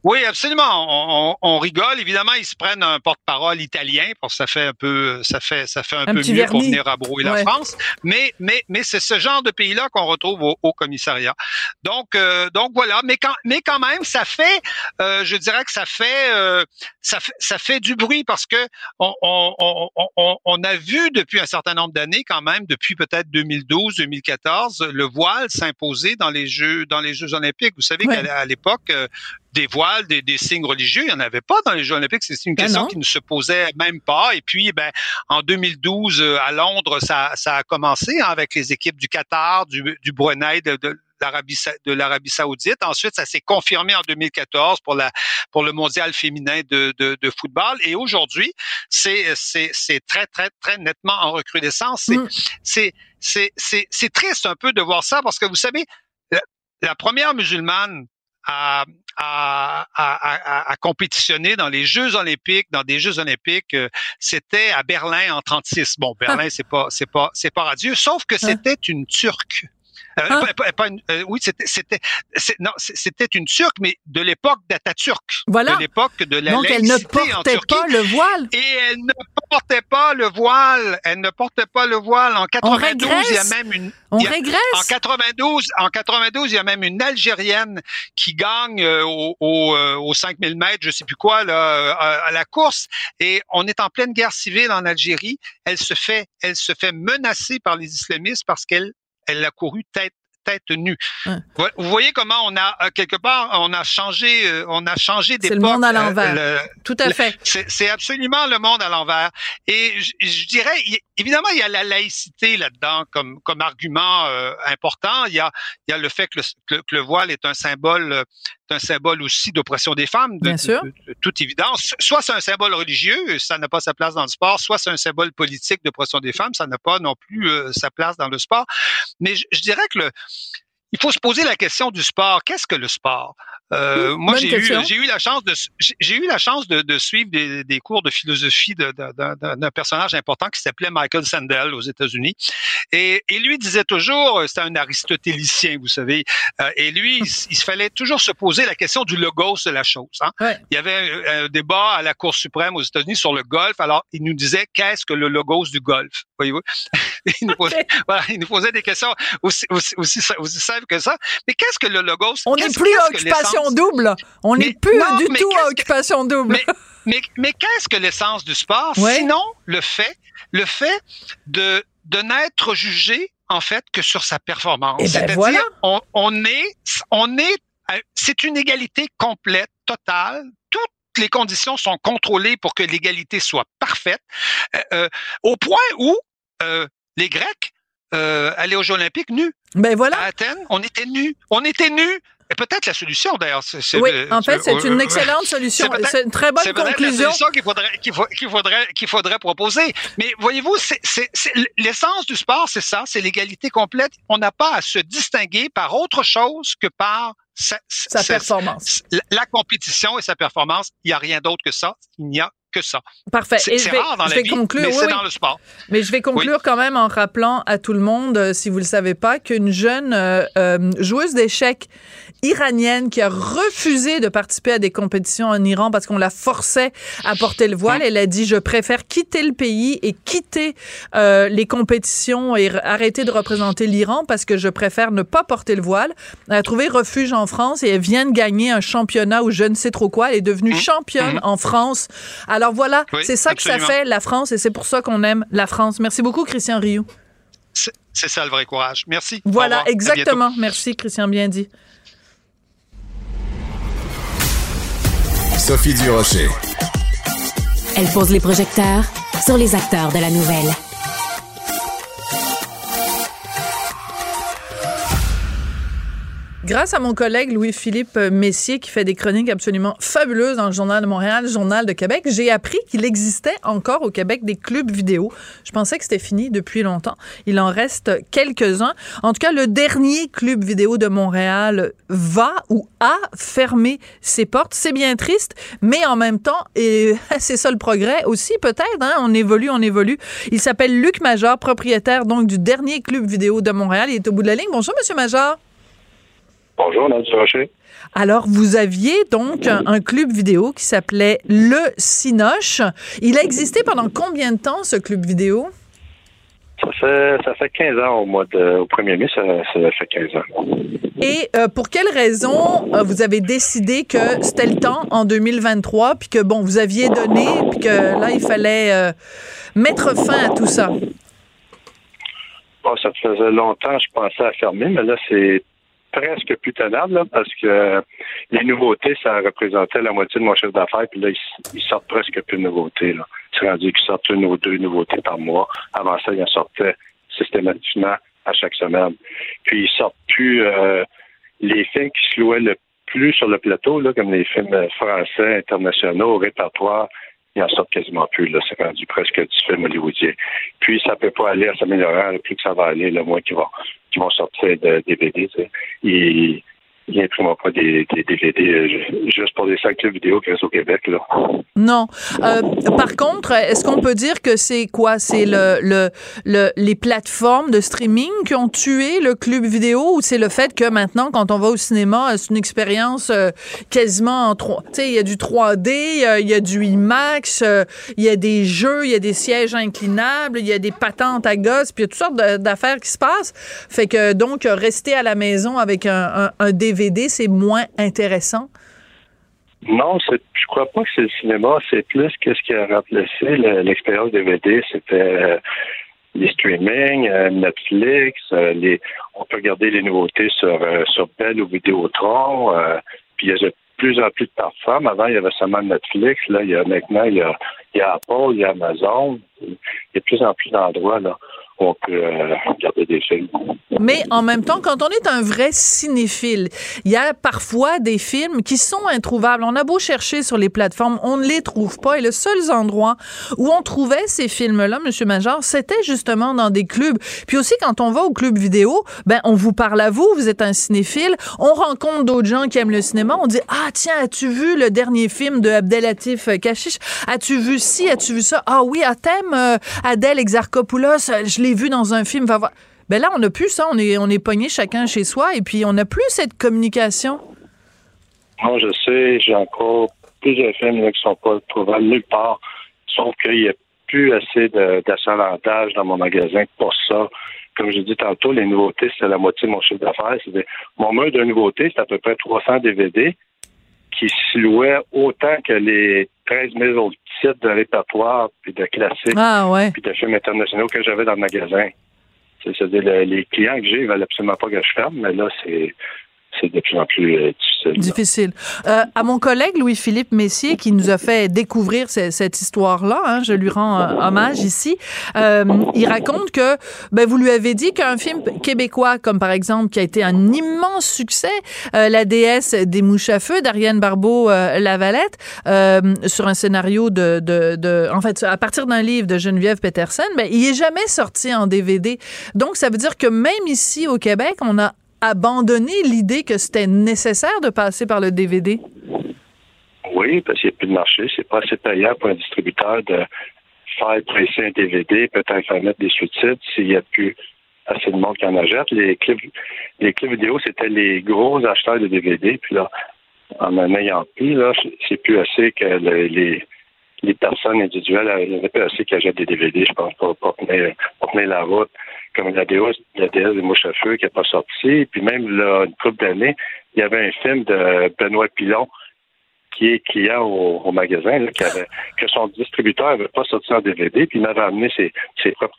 Oui, absolument. On, rigole. Évidemment, ils se prennent un porte-parole italien parce que ça fait un peu, ça fait, ça fait un, peu mieux pour venir abrouer la France. Mais, mais, mais c'est ce genre de pays-là qu'on retrouve au, au, commissariat. Donc, euh, donc voilà. Mais quand, mais quand même, ça fait, euh, je dirais que ça fait, euh, ça fait, ça fait du bruit parce que on, on, on, on a vu depuis un certain nombre d'années, quand même, depuis peut-être 2012, 2014, le voile s'imposer dans les Jeux, dans les Jeux olympiques. Vous savez qu'à l'époque, des voiles, des, des, signes religieux. Il n'y en avait pas dans les Jeux olympiques. C'est une ben question qui ne se posait même pas. Et puis, ben, en 2012, euh, à Londres, ça, ça a commencé hein, avec les équipes du Qatar, du, du Brunei, de, de l'Arabie de l'Arabie Saoudite. Ensuite, ça s'est confirmé en 2014 pour la pour le mondial féminin de, de, de football. Et aujourd'hui, c'est très très très nettement en recrudescence. C'est mm. c'est triste un peu de voir ça parce que vous savez la première musulmane à, à, à, à, compétitionner dans les Jeux olympiques, dans des Jeux olympiques, euh, c'était à Berlin en 36. Bon, Berlin, c'est pas, c'est pas, c'est pas radieux, sauf que c'était une Turque. Euh, hein? pas, euh, oui, c'était, c'était, non, c'était une Turque, mais de l'époque d'Atatürk. Voilà. De l'époque de la Donc, elle ne portait pas le voile. Et elle ne portait pas le voile. Elle ne portait pas le voile. En 92, il y a même une. On régresse. En 92, en 92, il y a même une Algérienne qui gagne euh, au, au, au 5000 mètres, je sais plus quoi, là, à, la course. Et on est en pleine guerre civile en Algérie. Elle se fait, elle se fait menacer par les islamistes parce qu'elle elle a couru tête tête nue. Vous voyez comment on a euh, quelque part on a changé euh, on a changé d'époque. C'est le monde à euh, l'envers. Tout à fait. C'est absolument le monde à l'envers. Et je, dirais évidemment il y a la laïcité là-dedans comme comme argument important. Il y a il y a le fait que le, que le voile est un symbole un symbole aussi d'oppression des femmes, de, toute évidence. Soit c'est un symbole religieux, ça n'a pas sa place dans le sport, soit c'est un symbole politique d'oppression des femmes, ça n'a pas non plus euh, sa place dans le sport. Mais je, dirais que le, il faut se poser la question du sport. Qu'est-ce que le sport? Euh, moi, j'ai eu, j'ai eu la chance de, j'ai eu la chance de, de suivre des, des, cours de philosophie d'un personnage important qui s'appelait Michael Sandel aux États-Unis. Et, et, lui disait toujours, euh, c'était un aristotélicien, vous savez, euh, et lui, il, il, fallait toujours se poser la question du logos de la chose. Hein? Il y avait un, débat à la Cour suprême aux États-Unis sur le golf. Alors, il nous disait qu'est-ce que le logos du golf, voyez-vous? il, nous posait, voilà, il nous posait des questions aussi, aussi, aussi, aussi simples que ça. Mais qu'est-ce que le logos On n'est plus à occupation double. On n'est plus du tout à occupation double. Mais, mais, qu'est-ce que l'essence du sport? Sinon, le fait, le fait de, de n'être jugé en fait que sur sa performance. Eh ben C'est-à-dire, on, on est, on est, c'est une égalité complète, totale. Toutes les conditions sont contrôlées pour que l'égalité soit parfaite, euh, euh au point où euh, les Grecs euh, allaient aux Jeux Olympiques nus. Ben voilà. À Athènes, on était nus. On était nus. Et peut-être la solution, d'ailleurs. Oui, en fait, c'est une excellente solution. C'est une très bonne conclusion. C'est qu'il faudrait, qu'il faudrait, qu'il faudrait, proposer. Mais voyez-vous, l'essence du sport, c'est ça, c'est l'égalité complète. On n'a pas à se distinguer par autre chose que par sa, sa performance. La, la, compétition et sa performance. Il n'y a rien d'autre que ça. Il n'y a que ça. Parfait. C'est rare dans la vie, conclure, mais c'est dans le sport. Mais je vais conclure quand même en rappelant à tout le monde, euh, si vous le savez pas, qu'une jeune euh, euh, joueuse d'échecs iranienne qui a refusé de participer à des compétitions en Iran parce qu'on la forçait à porter le voile. Elle a dit je préfère quitter le pays et quitter les compétitions et arrêter de représenter l'Iran parce que je préfère ne pas porter le voile. Elle a trouvé refuge en France et elle vient de gagner un championnat ou je ne sais trop quoi. Elle est devenue mmh. championne mmh. en France. Alors voilà, c'est ça que ça fait la France et c'est pour ça qu'on aime la France. Merci beaucoup Christian Rioux. C'est ça le vrai courage. Merci. Voilà, exactement. Merci Christian, bien dit. Sophie Durocher. Elle pose les projecteurs sur les acteurs de la nouvelle. Grâce à mon collègue Louis-Philippe Messier, qui fait des chroniques absolument fabuleuses dans le Journal de Montréal, Journal de Québec, j'ai appris qu'il existait encore au Québec des clubs vidéo. Je pensais que c'était fini depuis longtemps. Il en reste quelques-uns. En tout cas, le dernier club vidéo de Montréal va ou a fermé ses portes. C'est bien triste, mais en même temps, et c'est ça le progrès aussi peut-être. Hein? On évolue, on évolue. Il s'appelle Luc Major, propriétaire donc du dernier club vidéo de Montréal. Il est au bout de la ligne. Bonjour, Monsieur Major. Bonjour, Nancy Rocher. Alors, vous aviez donc un, club vidéo qui s'appelait Le Cinoche. Il a existé pendant combien de temps, ce club vidéo? Ça fait, ça fait 15 ans au mois de, au 1er mai, ça, fait 15 ans. Et euh, pour quelle raison euh, vous avez décidé que c'était le temps en 2023, puis que, bon, vous aviez donné, puis que là, il fallait euh, mettre fin à tout ça? Bon, ça faisait longtemps, je pensais à fermer, mais là, c'est presque plus tenable parce que les nouveautés, ça représentait la moitié de mon chiffre d'affaires, puis là, ils, sortent presque plus de nouveautés. C'est rendu qu'ils sortent une ou deux nouveautés par mois. Avant ça, ils en sortaient systématiquement à chaque semaine. Puis ils sortent plus euh, les films qui se louaient le plus sur le plateau, là, comme les films français, internationaux, au répertoire, ils en sortent quasiment plus. Là. C'est rendu presque du film hollywoodien. Puis ça peut pas aller à s'améliorer, plus que ça va aller, le moins qu'ils vont, qui vont sortir de DVD. Sais des, DVD euh, juste pour des sacs vidéo qui restent au Québec. Là. Non. Euh, par contre, est-ce qu'on peut dire que c'est quoi? C'est le, le, le, les plateformes de streaming qui ont tué le club vidéo ou c'est le fait que maintenant, quand on va au cinéma, c'est une expérience euh, quasiment en 3 Tu sais, il y a du 3D, il y a du IMAX, il y a des jeux, il y a des sièges inclinables, il y a des patentes à gosse, puis il y a toutes sortes d'affaires qui se passent. Fait que donc, rester à la maison avec un DVD c'est moins intéressant? Non, je crois pas que c'est le cinéma. C'est plus qu'est-ce qui a remplacé l'expérience DVD. C'était euh, les streamings, euh, Netflix. Euh, les, on peut regarder les nouveautés sur sur Bell ou Vidéotron. puis il y a de plus en plus de plateformes. Avant, il y avait seulement Netflix. Là, il y a maintenant, il y a, Apple, il y a Amazon. Il y a de plus en plus d'endroits on peut euh, des films. Mais en même temps, quand on est un vrai cinéphile, il y a parfois des films qui sont introuvables. On a beau chercher sur les plateformes, on ne les trouve pas. Et le seul endroit où on trouvait ces films-là, Monsieur Major, c'était justement dans des clubs. Puis aussi, quand on va au club vidéo, ben on vous parle à vous, vous êtes un cinéphile, on rencontre d'autres gens qui aiment le cinéma, on dit ah tiens, as-tu vu le dernier film de Abdelatif Kashish As-tu vu ci, as-tu vu ça Ah oui, à thème euh, Adèle Exarchopoulos, je l'ai vu dans un film. Va. Ben là, on n'a plus ça. On est, on est pogné chacun chez soi et puis on n'a plus cette communication. Moi, je sais, j'ai encore plusieurs films qui ne sont pas trouvables nulle part, sauf qu'il n'y a plus assez d'achalandage dans mon magasin pour ça. Comme je dit tantôt, les nouveautés, c'est la moitié de mon chiffre d'affaires. Mon mur de nouveautés, c'est à peu près 300 DVD qui se louaient autant que les 13 000 autres titres de répertoire, puis de classiques, ah, puis de films internationaux que j'avais dans le magasin. C'est-à-dire, les clients que j'ai, ils veulent absolument pas que je ferme, mais là, c'est c'est de plus en plus euh, difficile. Euh, à mon collègue Louis-Philippe Messier, qui nous a fait découvrir cette histoire-là, hein, je lui rends euh, hommage ici, il raconte que ben, vous lui avez dit qu'un film québécois, comme par exemple, qui a été un immense succès, La déesse des mouches à feu d'Ariane Barbeau-Lavalette, sur un scénario de, En fait, à partir d'un livre de Geneviève Peterson, ben, il est jamais sorti en DVD. Donc, ça veut dire que même ici au Québec, on a abandonné l'idée que c'était nécessaire de passer par le DVD? Oui, parce qu'il n'y a plus de marché. C'est pas assez payant pour un distributeur de faire presser un DVD, peut-être faire mettre des sous-titres s'il n'y a plus assez de monde qui en achète. Les clips, les clips vidéo, c'était les gros acheteurs de DVD. Puis là, en en ayant plus, là, c'est plus assez que les, les personnes individuelles, il n'y avait pas assez qui achètent des DVD, je pense, pour, pour, pour tenir la route comme la déesse, la déesse des mouches à feu qui n'est pas sorti. Puis même là, une couple d'années, il y avait un film de Benoît Pilon qui est client au, magasin, là, qui avait, que son distributeur n'avait pas sorti en DVD, puis il m'avait amené ses, ses propres,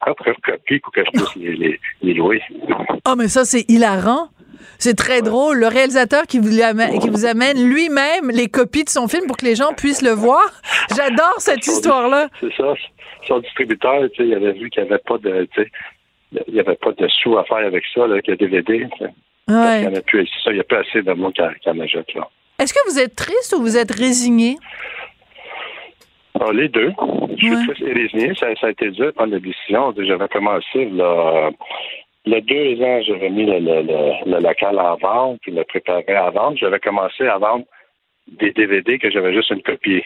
propres, copies pour que je puisse les, les, les louer. Oh, mais ça, c'est hilarant. C'est très drôle. Le réalisateur qui vous amène, qui vous amène lui-même les copies de son film pour que les gens puissent le voir. J'adore cette histoire-là. C'est ça. Son distributeur, tu sais, il avait vu qu'il n'y avait pas de, tu sais, il y avait pas de sous à faire avec ça, avec le DVD. Ouais. Il n'y a plus, ça, il y a assez de monde qui, en achète, là. Est-ce que vous êtes triste ou vous êtes résigné? Ah, les deux. Je suis triste et résigné. Ça, ça, a été dur de prendre la décision. J'avais commencé là, il y a deux ans, j'avais mis le, le, le, local en vente, puis le préparé à vendre. J'avais commencé à vendre des DVD que j'avais juste une copie.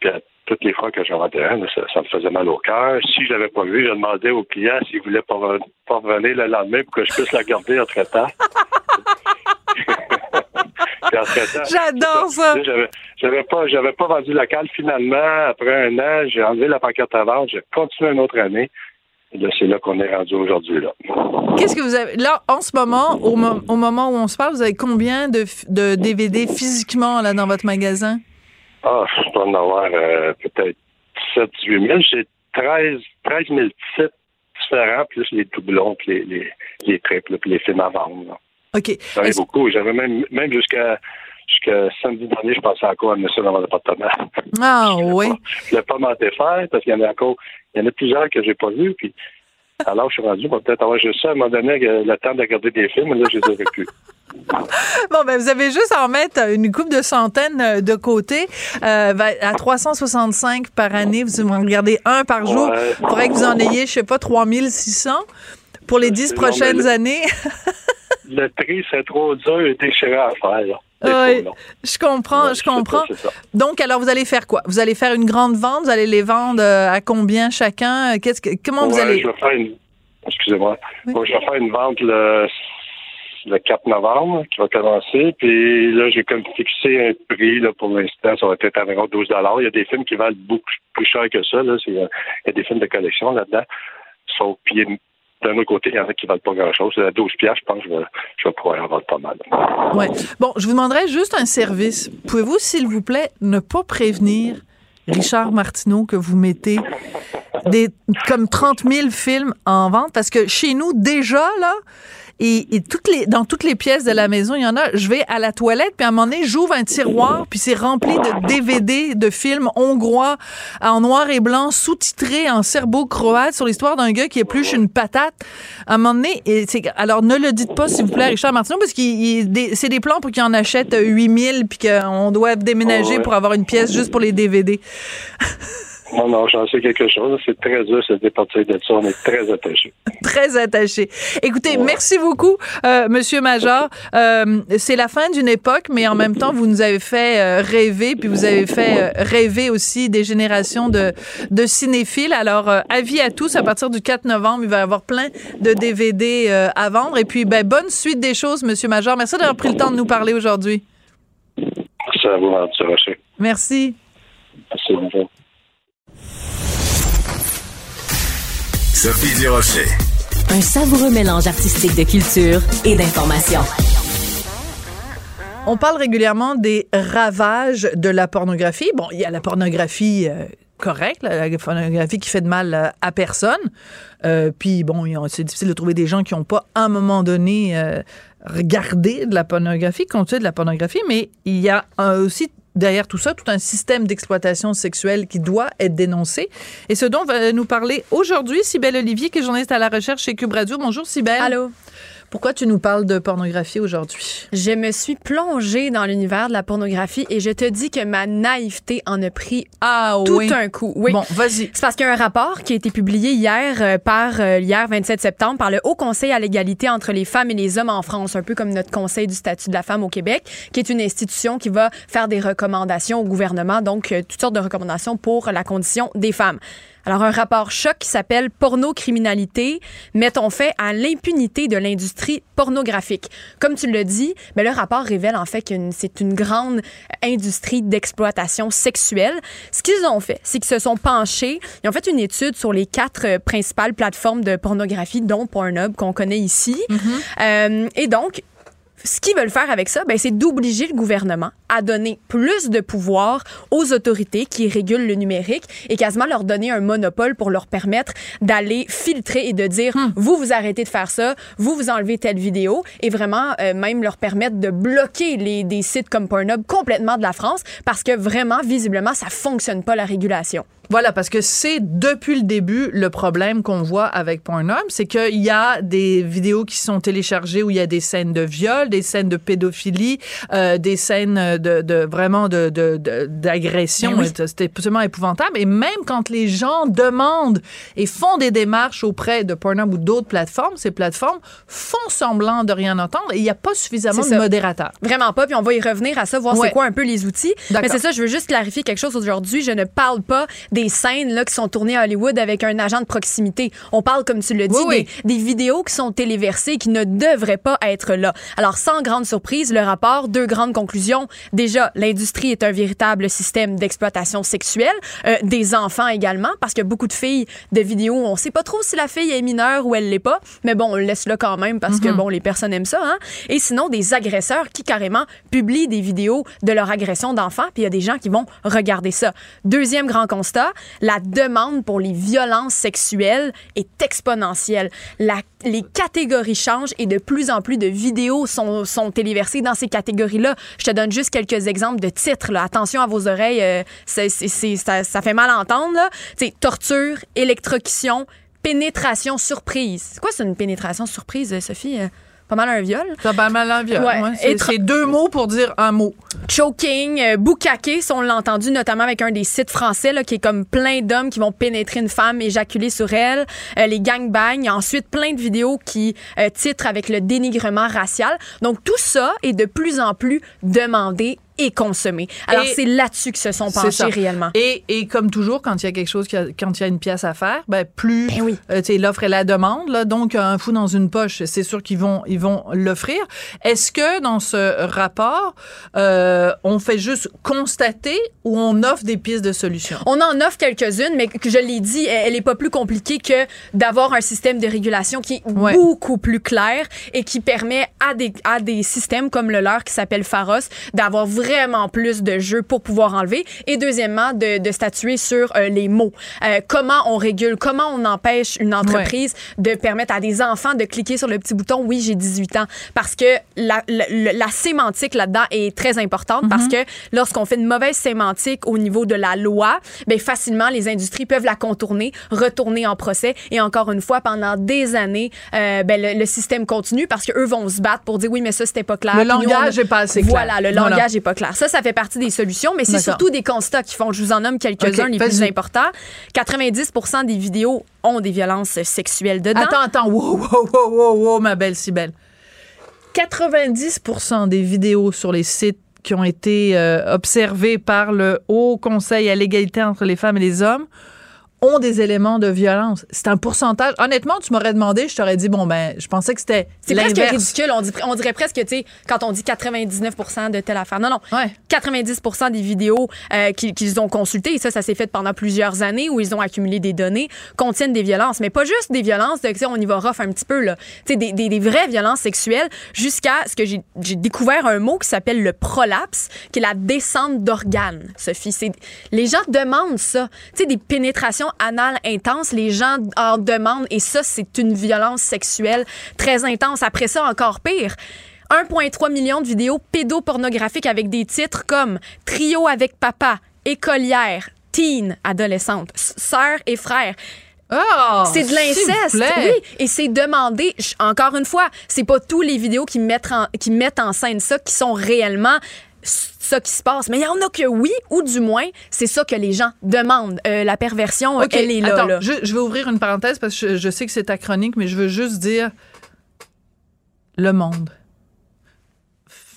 Puis toutes les fois que j'en vendais un, ça, ça, me faisait mal au cœur. Si je l'avais pas vu, je demandais au client s'il voulait pas, revenir le lendemain pour que je puisse la garder entre-temps. J'adore ça. J'avais pas, j'avais pas vendu le local. Finalement, après un an, j'ai enlevé la pancarte à vendre. J'ai continué une autre année c'est là qu'on est rendu aujourd'hui. Là. Qu'est-ce que vous avez. Là, en ce moment, au, moment où on se parle, vous avez combien de, de DVD physiquement là, dans votre magasin? Ah, je dois en avoir euh, peut-être 7 18 000. J'ai 13, 13 000 titres différents, plus les doublons, puis les, les, les triples, puis les films à vendre. OK. J'avais beaucoup. J'avais même, même jusqu'à jusqu'à samedi dernier, je passais encore à monsieur dans mon appartement. Ah oui. Je ne l'ai pas menté faire parce qu'il y en a encore, il y en a plusieurs que j'ai pas vus. Puis alors je suis rendu, peut-être avoir juste ça à un moment donné le temps de regarder des films, là, je les aurais plus. Bon, ben, vous avez juste à en mettre une coupe de centaines euh, de côté. Euh, à 365 par année, vous en regardez un par jour. Il faudrait que vous en ayez, je sais pas, 3600 pour les dix prochaines années. le prix, c'est trop dur et déchirant à faire. Oui, je comprends, je comprends. Donc, alors, vous allez faire quoi? Vous allez faire une grande vente? Vous allez les vendre euh, à combien chacun? Qu'est-ce que, comment vous allez... Je vais faire une... Excusez-moi. je vais faire une vente le, le 4 novembre qui va commencer. Puis là, j'ai comme fixé un prix là, pour l'instant. Ça va être environ 12 Il y a des films qui valent beaucoup plus cher que ça. Là. Il y a des films de collection là-dedans. Sauf, puis d'un autre côté, il y en a qui valent pas grand-chose. À 12 piastres, je pense que je vais, je vais pouvoir en vendre pas mal. Ouais. Bon, je vous demanderais juste un service. Pouvez-vous, s'il vous plaît, ne pas prévenir Richard Martineau que vous mettez des comme 30 000 films en vente? Parce que chez nous déjà là et, toutes les, dans toutes les pièces de la maison, il y en a. Je vais à la toilette, puis à un moment donné, j'ouvre un tiroir, puis c'est rempli de DVD de films hongrois en noir et blanc, sous-titrés en serbo-croate sur l'histoire d'un gars qui épluche une patate. À un moment donné, et alors ne le dites pas, s'il vous plaît, Richard Martineau, parce que c'est des plans pour qu'il en achète 8000, puis qu'on doit déménager pour avoir une pièce juste pour les DVD. Non, non, j'en sais quelque chose. C'est très dur de se départir de ça. On est très attaché. très attaché. Écoutez, merci beaucoup, euh, Monsieur Major. Euh, c'est la fin d'une époque, mais en même temps, vous nous avez fait euh, rêver, puis vous avez fait euh, rêver aussi des générations de, de cinéphiles. Alors, avis à tous, à partir du 4 novembre, il va y avoir plein de DVD à vendre. Et puis, ben, bonne suite des choses, Monsieur Major. Merci d'avoir pris le temps de nous parler aujourd'hui. Merci à vous, Rocher. Merci. Merci, bonjour. Sophie Durocher. Un savoureux mélange artistique de culture et d'information. On parle régulièrement des ravages de la pornographie. Bon, il y a la pornographie euh, correcte, la pornographie qui fait de mal euh, à personne. Euh, puis bon, c'est difficile de trouver des gens qui n'ont pas à un moment donné regardé de la pornographie, continué de la pornographie, mais il y a aussi derrière tout ça, tout un système d'exploitation sexuelle qui doit être dénoncé. Et ce dont va nous parler aujourd'hui Sybelle Olivier, qui est journaliste à la recherche chez Cube Radio. Bonjour Sybelle. Allô. Pourquoi tu nous parles de pornographie aujourd'hui? Je me suis plongée dans l'univers de la pornographie et je te dis que ma naïveté en a pris ah, tout un coup. Oui. Bon, vas-y. C'est parce qu'il y a un rapport qui a été publié hier euh, par euh, hier 27 septembre par le Haut Conseil à l'égalité entre les femmes et les hommes en France, un peu comme notre Conseil du statut de la femme au Québec, qui est une institution qui va faire des recommandations au gouvernement, donc euh, toutes sortes de recommandations pour la condition des femmes. Alors, un rapport choc qui s'appelle Pornocriminalité, mettons fait à l'impunité de l'industrie pornographique. Comme tu le dis, mais le rapport révèle en fait que c'est une grande industrie d'exploitation sexuelle. Ce qu'ils ont fait, c'est qu'ils se sont penchés, ils ont fait une étude sur les quatre principales plateformes de pornographie, dont Pornhub, qu'on connaît ici. Mm-hmm. Euh, et donc, ce qu'ils veulent faire avec ça, ben, c'est d'obliger le gouvernement à donner plus de pouvoir aux autorités qui régulent le numérique et quasiment leur donner un monopole pour leur permettre d'aller filtrer et de dire hmm. vous vous arrêtez de faire ça, vous vous enlevez telle vidéo et vraiment euh, même leur permettre de bloquer les des sites comme Pornhub complètement de la France parce que vraiment visiblement ça fonctionne pas la régulation. Voilà, parce que c'est depuis le début le problème qu'on voit avec Pornhub, c'est qu'il y a des vidéos qui sont téléchargées où il y a des scènes de viol, des scènes de pédophilie, euh, des scènes de, de vraiment de, d'agression. De, ben C'était absolument épouvantable. Et même quand les gens demandent et font des démarches auprès de Pornhub ou d'autres plateformes, ces plateformes font semblant de rien entendre et il n'y a pas suffisamment de modérateurs. Vraiment pas. Puis on va y revenir à ça, voir c'est quoi un peu les outils. Mais c'est ça, je veux juste clarifier quelque chose aujourd'hui. Je ne parle pas des scènes là, qui sont tournées à Hollywood avec un agent de proximité. On parle, comme tu le dis, Des, des, vidéos qui sont téléversées qui ne devraient pas être là. Alors, sans grande surprise, le rapport, deux grandes conclusions. Déjà, l'industrie est un véritable système d'exploitation sexuelle, euh, des enfants également, parce que beaucoup de filles de vidéos, on sait pas trop si la fille est mineure ou elle l'est pas, mais bon, on le laisse là quand même parce que, mhm. bon, les personnes aiment ça. Hein? Et sinon, des agresseurs qui carrément publient des vidéos de leur agression d'enfants, puis il y a des gens qui vont regarder ça. Deuxième grand constat, la demande pour les violences sexuelles est exponentielle. les catégories changent et de plus en plus de vidéos sont, sont téléversées dans ces catégories-là. Je te donne juste quelques exemples de titres. Attention à vos oreilles, euh, ça, fait mal à entendre. Là. torture, électrocution, pénétration surprise. C'est quoi, c'est une pénétration surprise, Sophie? Pas mal un viol. C'est pas mal un viol. Ouais. C'est deux mots pour dire un mot. Choking, euh, boucaqué, si on l'a entendu notamment avec un des sites français là, qui est comme plein d'hommes qui vont pénétrer une femme, éjaculer sur elle, euh, les gangbangs, ensuite plein de vidéos qui euh, titrent avec le dénigrement racial. Donc tout ça est de plus en plus demandé et consommer. Alors, c'est là-dessus que se sont penchés réellement. Et, et, comme toujours, quand il y a quelque chose, quand il y a une pièce à faire, ben, plus ben oui. euh, l'offre et la demande. Là, donc, un fou dans une poche, c'est sûr qu'ils vont ils vont l'offrir. Est-ce que dans ce rapport, euh, on fait juste constater ou on offre des pistes de solutions? On en offre quelques-unes, mais que je l'ai dit, elle n'est pas plus compliquée que d'avoir un système de régulation qui est beaucoup plus clair et qui permet à des, à des systèmes comme le leur qui s'appelle Pharos d'avoir vraiment vraiment plus de jeux pour pouvoir enlever. Et deuxièmement, de, de statuer sur euh, les mots. Euh, comment on régule, comment on empêche une entreprise de permettre à des enfants de cliquer sur le petit bouton oui, j'ai 18 ans. Parce que la, la, la sémantique là-dedans est très importante parce Mhm. que lorsqu'on fait une mauvaise sémantique au niveau de la loi, ben facilement les industries peuvent la contourner, retourner en procès et encore une fois pendant des années, euh, ben, le, le système continue parce que eux vont se battre pour dire oui mais ça c'était pas clair. Le langage on a- est pas assez clair. Voilà, le Voilà. langage est pas clair. Ça, ça fait partie des solutions, mais c'est surtout des constats qui font. Je vous en nomme quelques-uns les plus importants. 90% des vidéos ont des violences sexuelles dedans. Attends, attends, wow, wow, wow, wow, wow, ma belle Cybelle. 90% des vidéos sur les sites qui ont été euh, observées par le Haut Conseil à l'égalité entre les femmes et les hommes ont des éléments de violence. C'est un pourcentage. Honnêtement, tu m'aurais demandé, je t'aurais dit, bon, ben, je pensais que c'était C'est presque ridicule. On, dit- on dirait presque, tu sais, quand on dit 99 de telle affaire. Non, non. Ouais. 90 des vidéos euh, qu'ils ont consultées, et ça, ça s'est fait pendant plusieurs années où ils ont accumulé des données, contiennent des violences. Mais pas juste des violences, de, tu sais, on y va rough un petit peu, là. Tu sais, des, des, des vraies violences sexuelles jusqu'à ce que j'ai découvert un mot qui s'appelle le prolapse, qui est la descente d'organes, Sophie. Les gens demandent ça. Tu sais, des pénétrations anales intenses, les gens en demandent, et ça, c'est une violence sexuelle très intense. Après ça, encore pire. 1,3 million de vidéos pédopornographiques avec des titres comme Trio avec papa, Écolière, Teen, adolescente, Sœur et frère. Ah, c'est de l'inceste, oui, et c'est demandé. Encore une fois, c'est pas tous les vidéos qui mettent en, qui mettent en scène ça qui sont réellement ça qui se passe. Mais il y en a que oui, ou du moins, c'est ça que les gens demandent. Euh, la perversion, OK, elle est là. attends, là. Je, je vais ouvrir une parenthèse parce que je, je sais que c'est ta chronique, mais je veux juste dire le monde.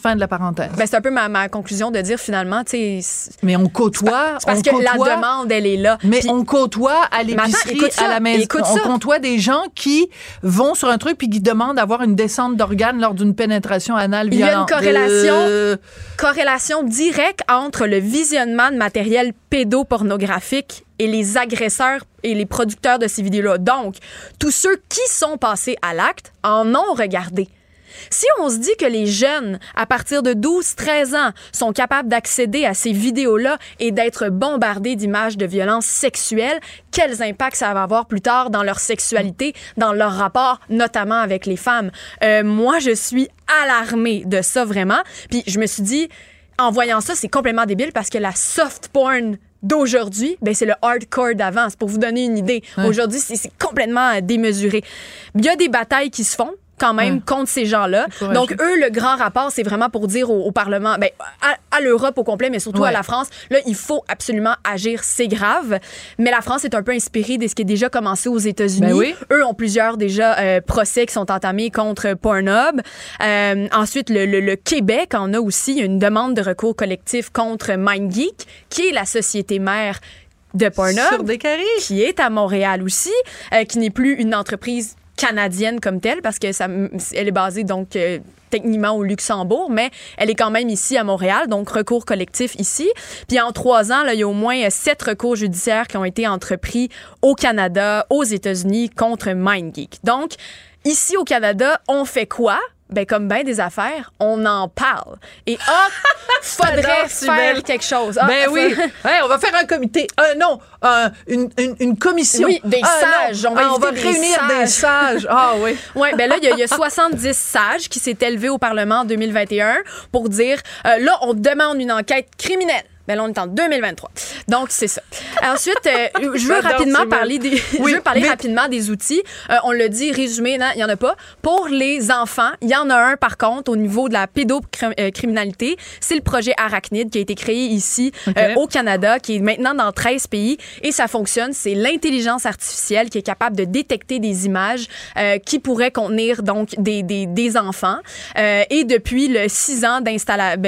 Fin de la parenthèse. Ben, c'est un peu ma, ma conclusion de dire finalement, tu sais, mais on côtoie. c'est parce on que la demande, elle est là. Mais Puis- on côtoie à l'épicerie, à la maison. on ça. côtoie des gens qui vont sur un truc puis qui demandent d'avoir une descente d'organes lors d'une pénétration anale Il y a une violente. corrélation. Euh, corrélation directe entre le visionnement de matériel pédopornographique et les agresseurs et les producteurs de ces vidéos-là. Donc, tous ceux qui sont passés à l'acte en ont regardé. Si on se dit que les jeunes, à partir de 12-13 ans, sont capables d'accéder à ces vidéos-là et d'être bombardés d'images de violences sexuelles, quels impacts ça va avoir plus tard dans leur sexualité, dans leur rapport, notamment avec les femmes? Euh, moi, je suis alarmée de ça vraiment. Puis je me suis dit, en voyant ça, c'est complètement débile parce que la soft porn d'aujourd'hui, ben c'est le hardcore d'avant. C'est pour vous donner une idée. Aujourd'hui, c'est c'est complètement euh, démesuré. Il y a des batailles qui se font quand même Ouais. contre ces gens-là. Donc eux, le grand rapport, c'est vraiment pour dire au, au Parlement, ben, à, à l'Europe au complet, mais surtout Ouais. à la France, là, il faut absolument agir, c'est grave. Mais la France est un peu inspirée de ce qui est déjà commencé aux États-Unis. Ben oui. Eux ont plusieurs déjà euh, procès qui sont entamés contre Pornhub. Euh, ensuite, le, le- le Québec en a aussi une demande de recours collectif contre MindGeek, qui est la société mère de Pornhub sur des qui est à Montréal aussi, euh, qui n'est plus une entreprise canadienne comme telle parce que ça, elle est basée donc euh, techniquement au Luxembourg, mais elle est quand même ici à Montréal, donc recours collectif ici. Puis en trois ans, là, il y a au moins euh, sept recours judiciaires qui ont été entrepris au Canada, aux États-Unis contre MindGeek. Donc ici au Canada, on fait quoi? Ben, comme bien des affaires, on en parle. Et ah, faudrait faire quelque chose. Ah, ben oui. Hey, on va faire un comité. Euh, non, euh, une, une, une commission. Oui, des Ah, non. sages. On va Ah, des réunir des sages. Ah oui. Oui, ben là, il y, a- il y a 70 sages qui s'est élevé au Parlement en 2021 pour dire euh, là, on demande une enquête criminelle. Ben là, on est en 2023. Donc, c'est ça. Ensuite, euh, je veux rapidement parler des, Oui, je veux parler rapidement des outils. Euh, on l'a dit, résumé, non, il y en a pas. Pour les enfants, il y en a un, par contre, au niveau de la pédocriminalité. C'est le projet Arachnid qui a été créé ici, euh, au Canada, qui est maintenant dans 13 pays. Et ça fonctionne. C'est l'intelligence artificielle qui est capable de détecter des images euh, qui pourraient contenir donc des, des, des enfants. Euh, et depuis le 6 ans ben,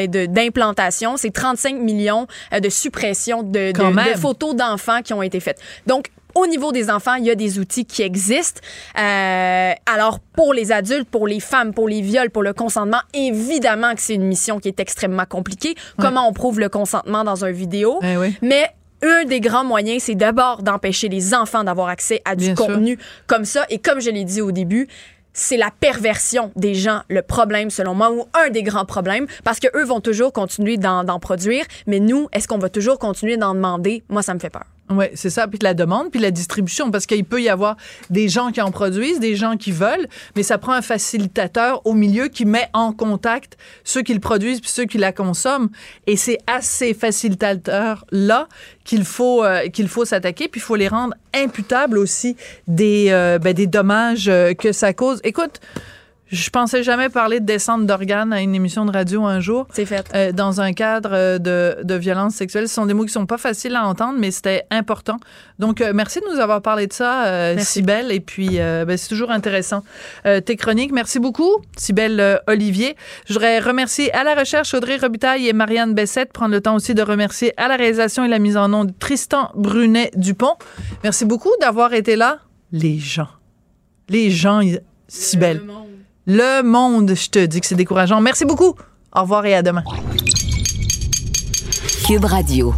d'implantation, c'est 35 millions euh, de suppression de, photos d'enfants qui ont été faites. Donc, au niveau des enfants, il y a des outils qui existent. Euh, alors, pour les adultes, pour les femmes, pour les viols, pour le consentement, évidemment que c'est une mission qui est extrêmement compliquée. Comment on prouve le consentement dans un vidéo? Eh oui. Mais un des grands moyens, c'est d'abord d'empêcher les enfants d'avoir accès à du Bien sûr. contenu comme ça. Et comme je l'ai dit au début, c'est la perversion des gens le problème, selon moi, ou un des grands problèmes, parce que eux vont toujours continuer d'en produire, mais nous, est-ce qu'on va toujours continuer d'en demander? Moi, ça me fait peur. Oui, c'est ça. Puis la demande, puis la distribution, parce qu'il peut y avoir des gens qui en produisent, des gens qui veulent, mais ça prend un facilitateur au milieu qui met en contact ceux qui le produisent puis ceux qui la consomment. Et c'est à ces facilitateurs-là qu'il faut, euh, qu'il faut s'attaquer, puis il faut les rendre imputables aussi des, euh, ben, des dommages euh, que ça cause. Écoute, je pensais jamais parler de descente d'organes à une émission de radio un jour. C'est fait. Euh, dans un cadre euh, de, de violence sexuelle. Ce sont des mots qui sont pas faciles à entendre, mais c'était important. Donc, euh, merci de nous avoir parlé de ça, euh, Sibelle. Et puis, ben, c'est toujours intéressant. tes chroniques, merci beaucoup, Sibelle Olivier. Je voudrais remercier à la recherche Audrey Robitaille et Marianne Bessette. Prendre le temps aussi de remercier à la réalisation et la mise en onde Tristan Brunet-Dupont. Merci beaucoup d'avoir été là. Les gens. Les gens, Sibelle. Le monde, je te dis que c'est décourageant. Merci beaucoup. Au revoir et à demain. Cube Radio.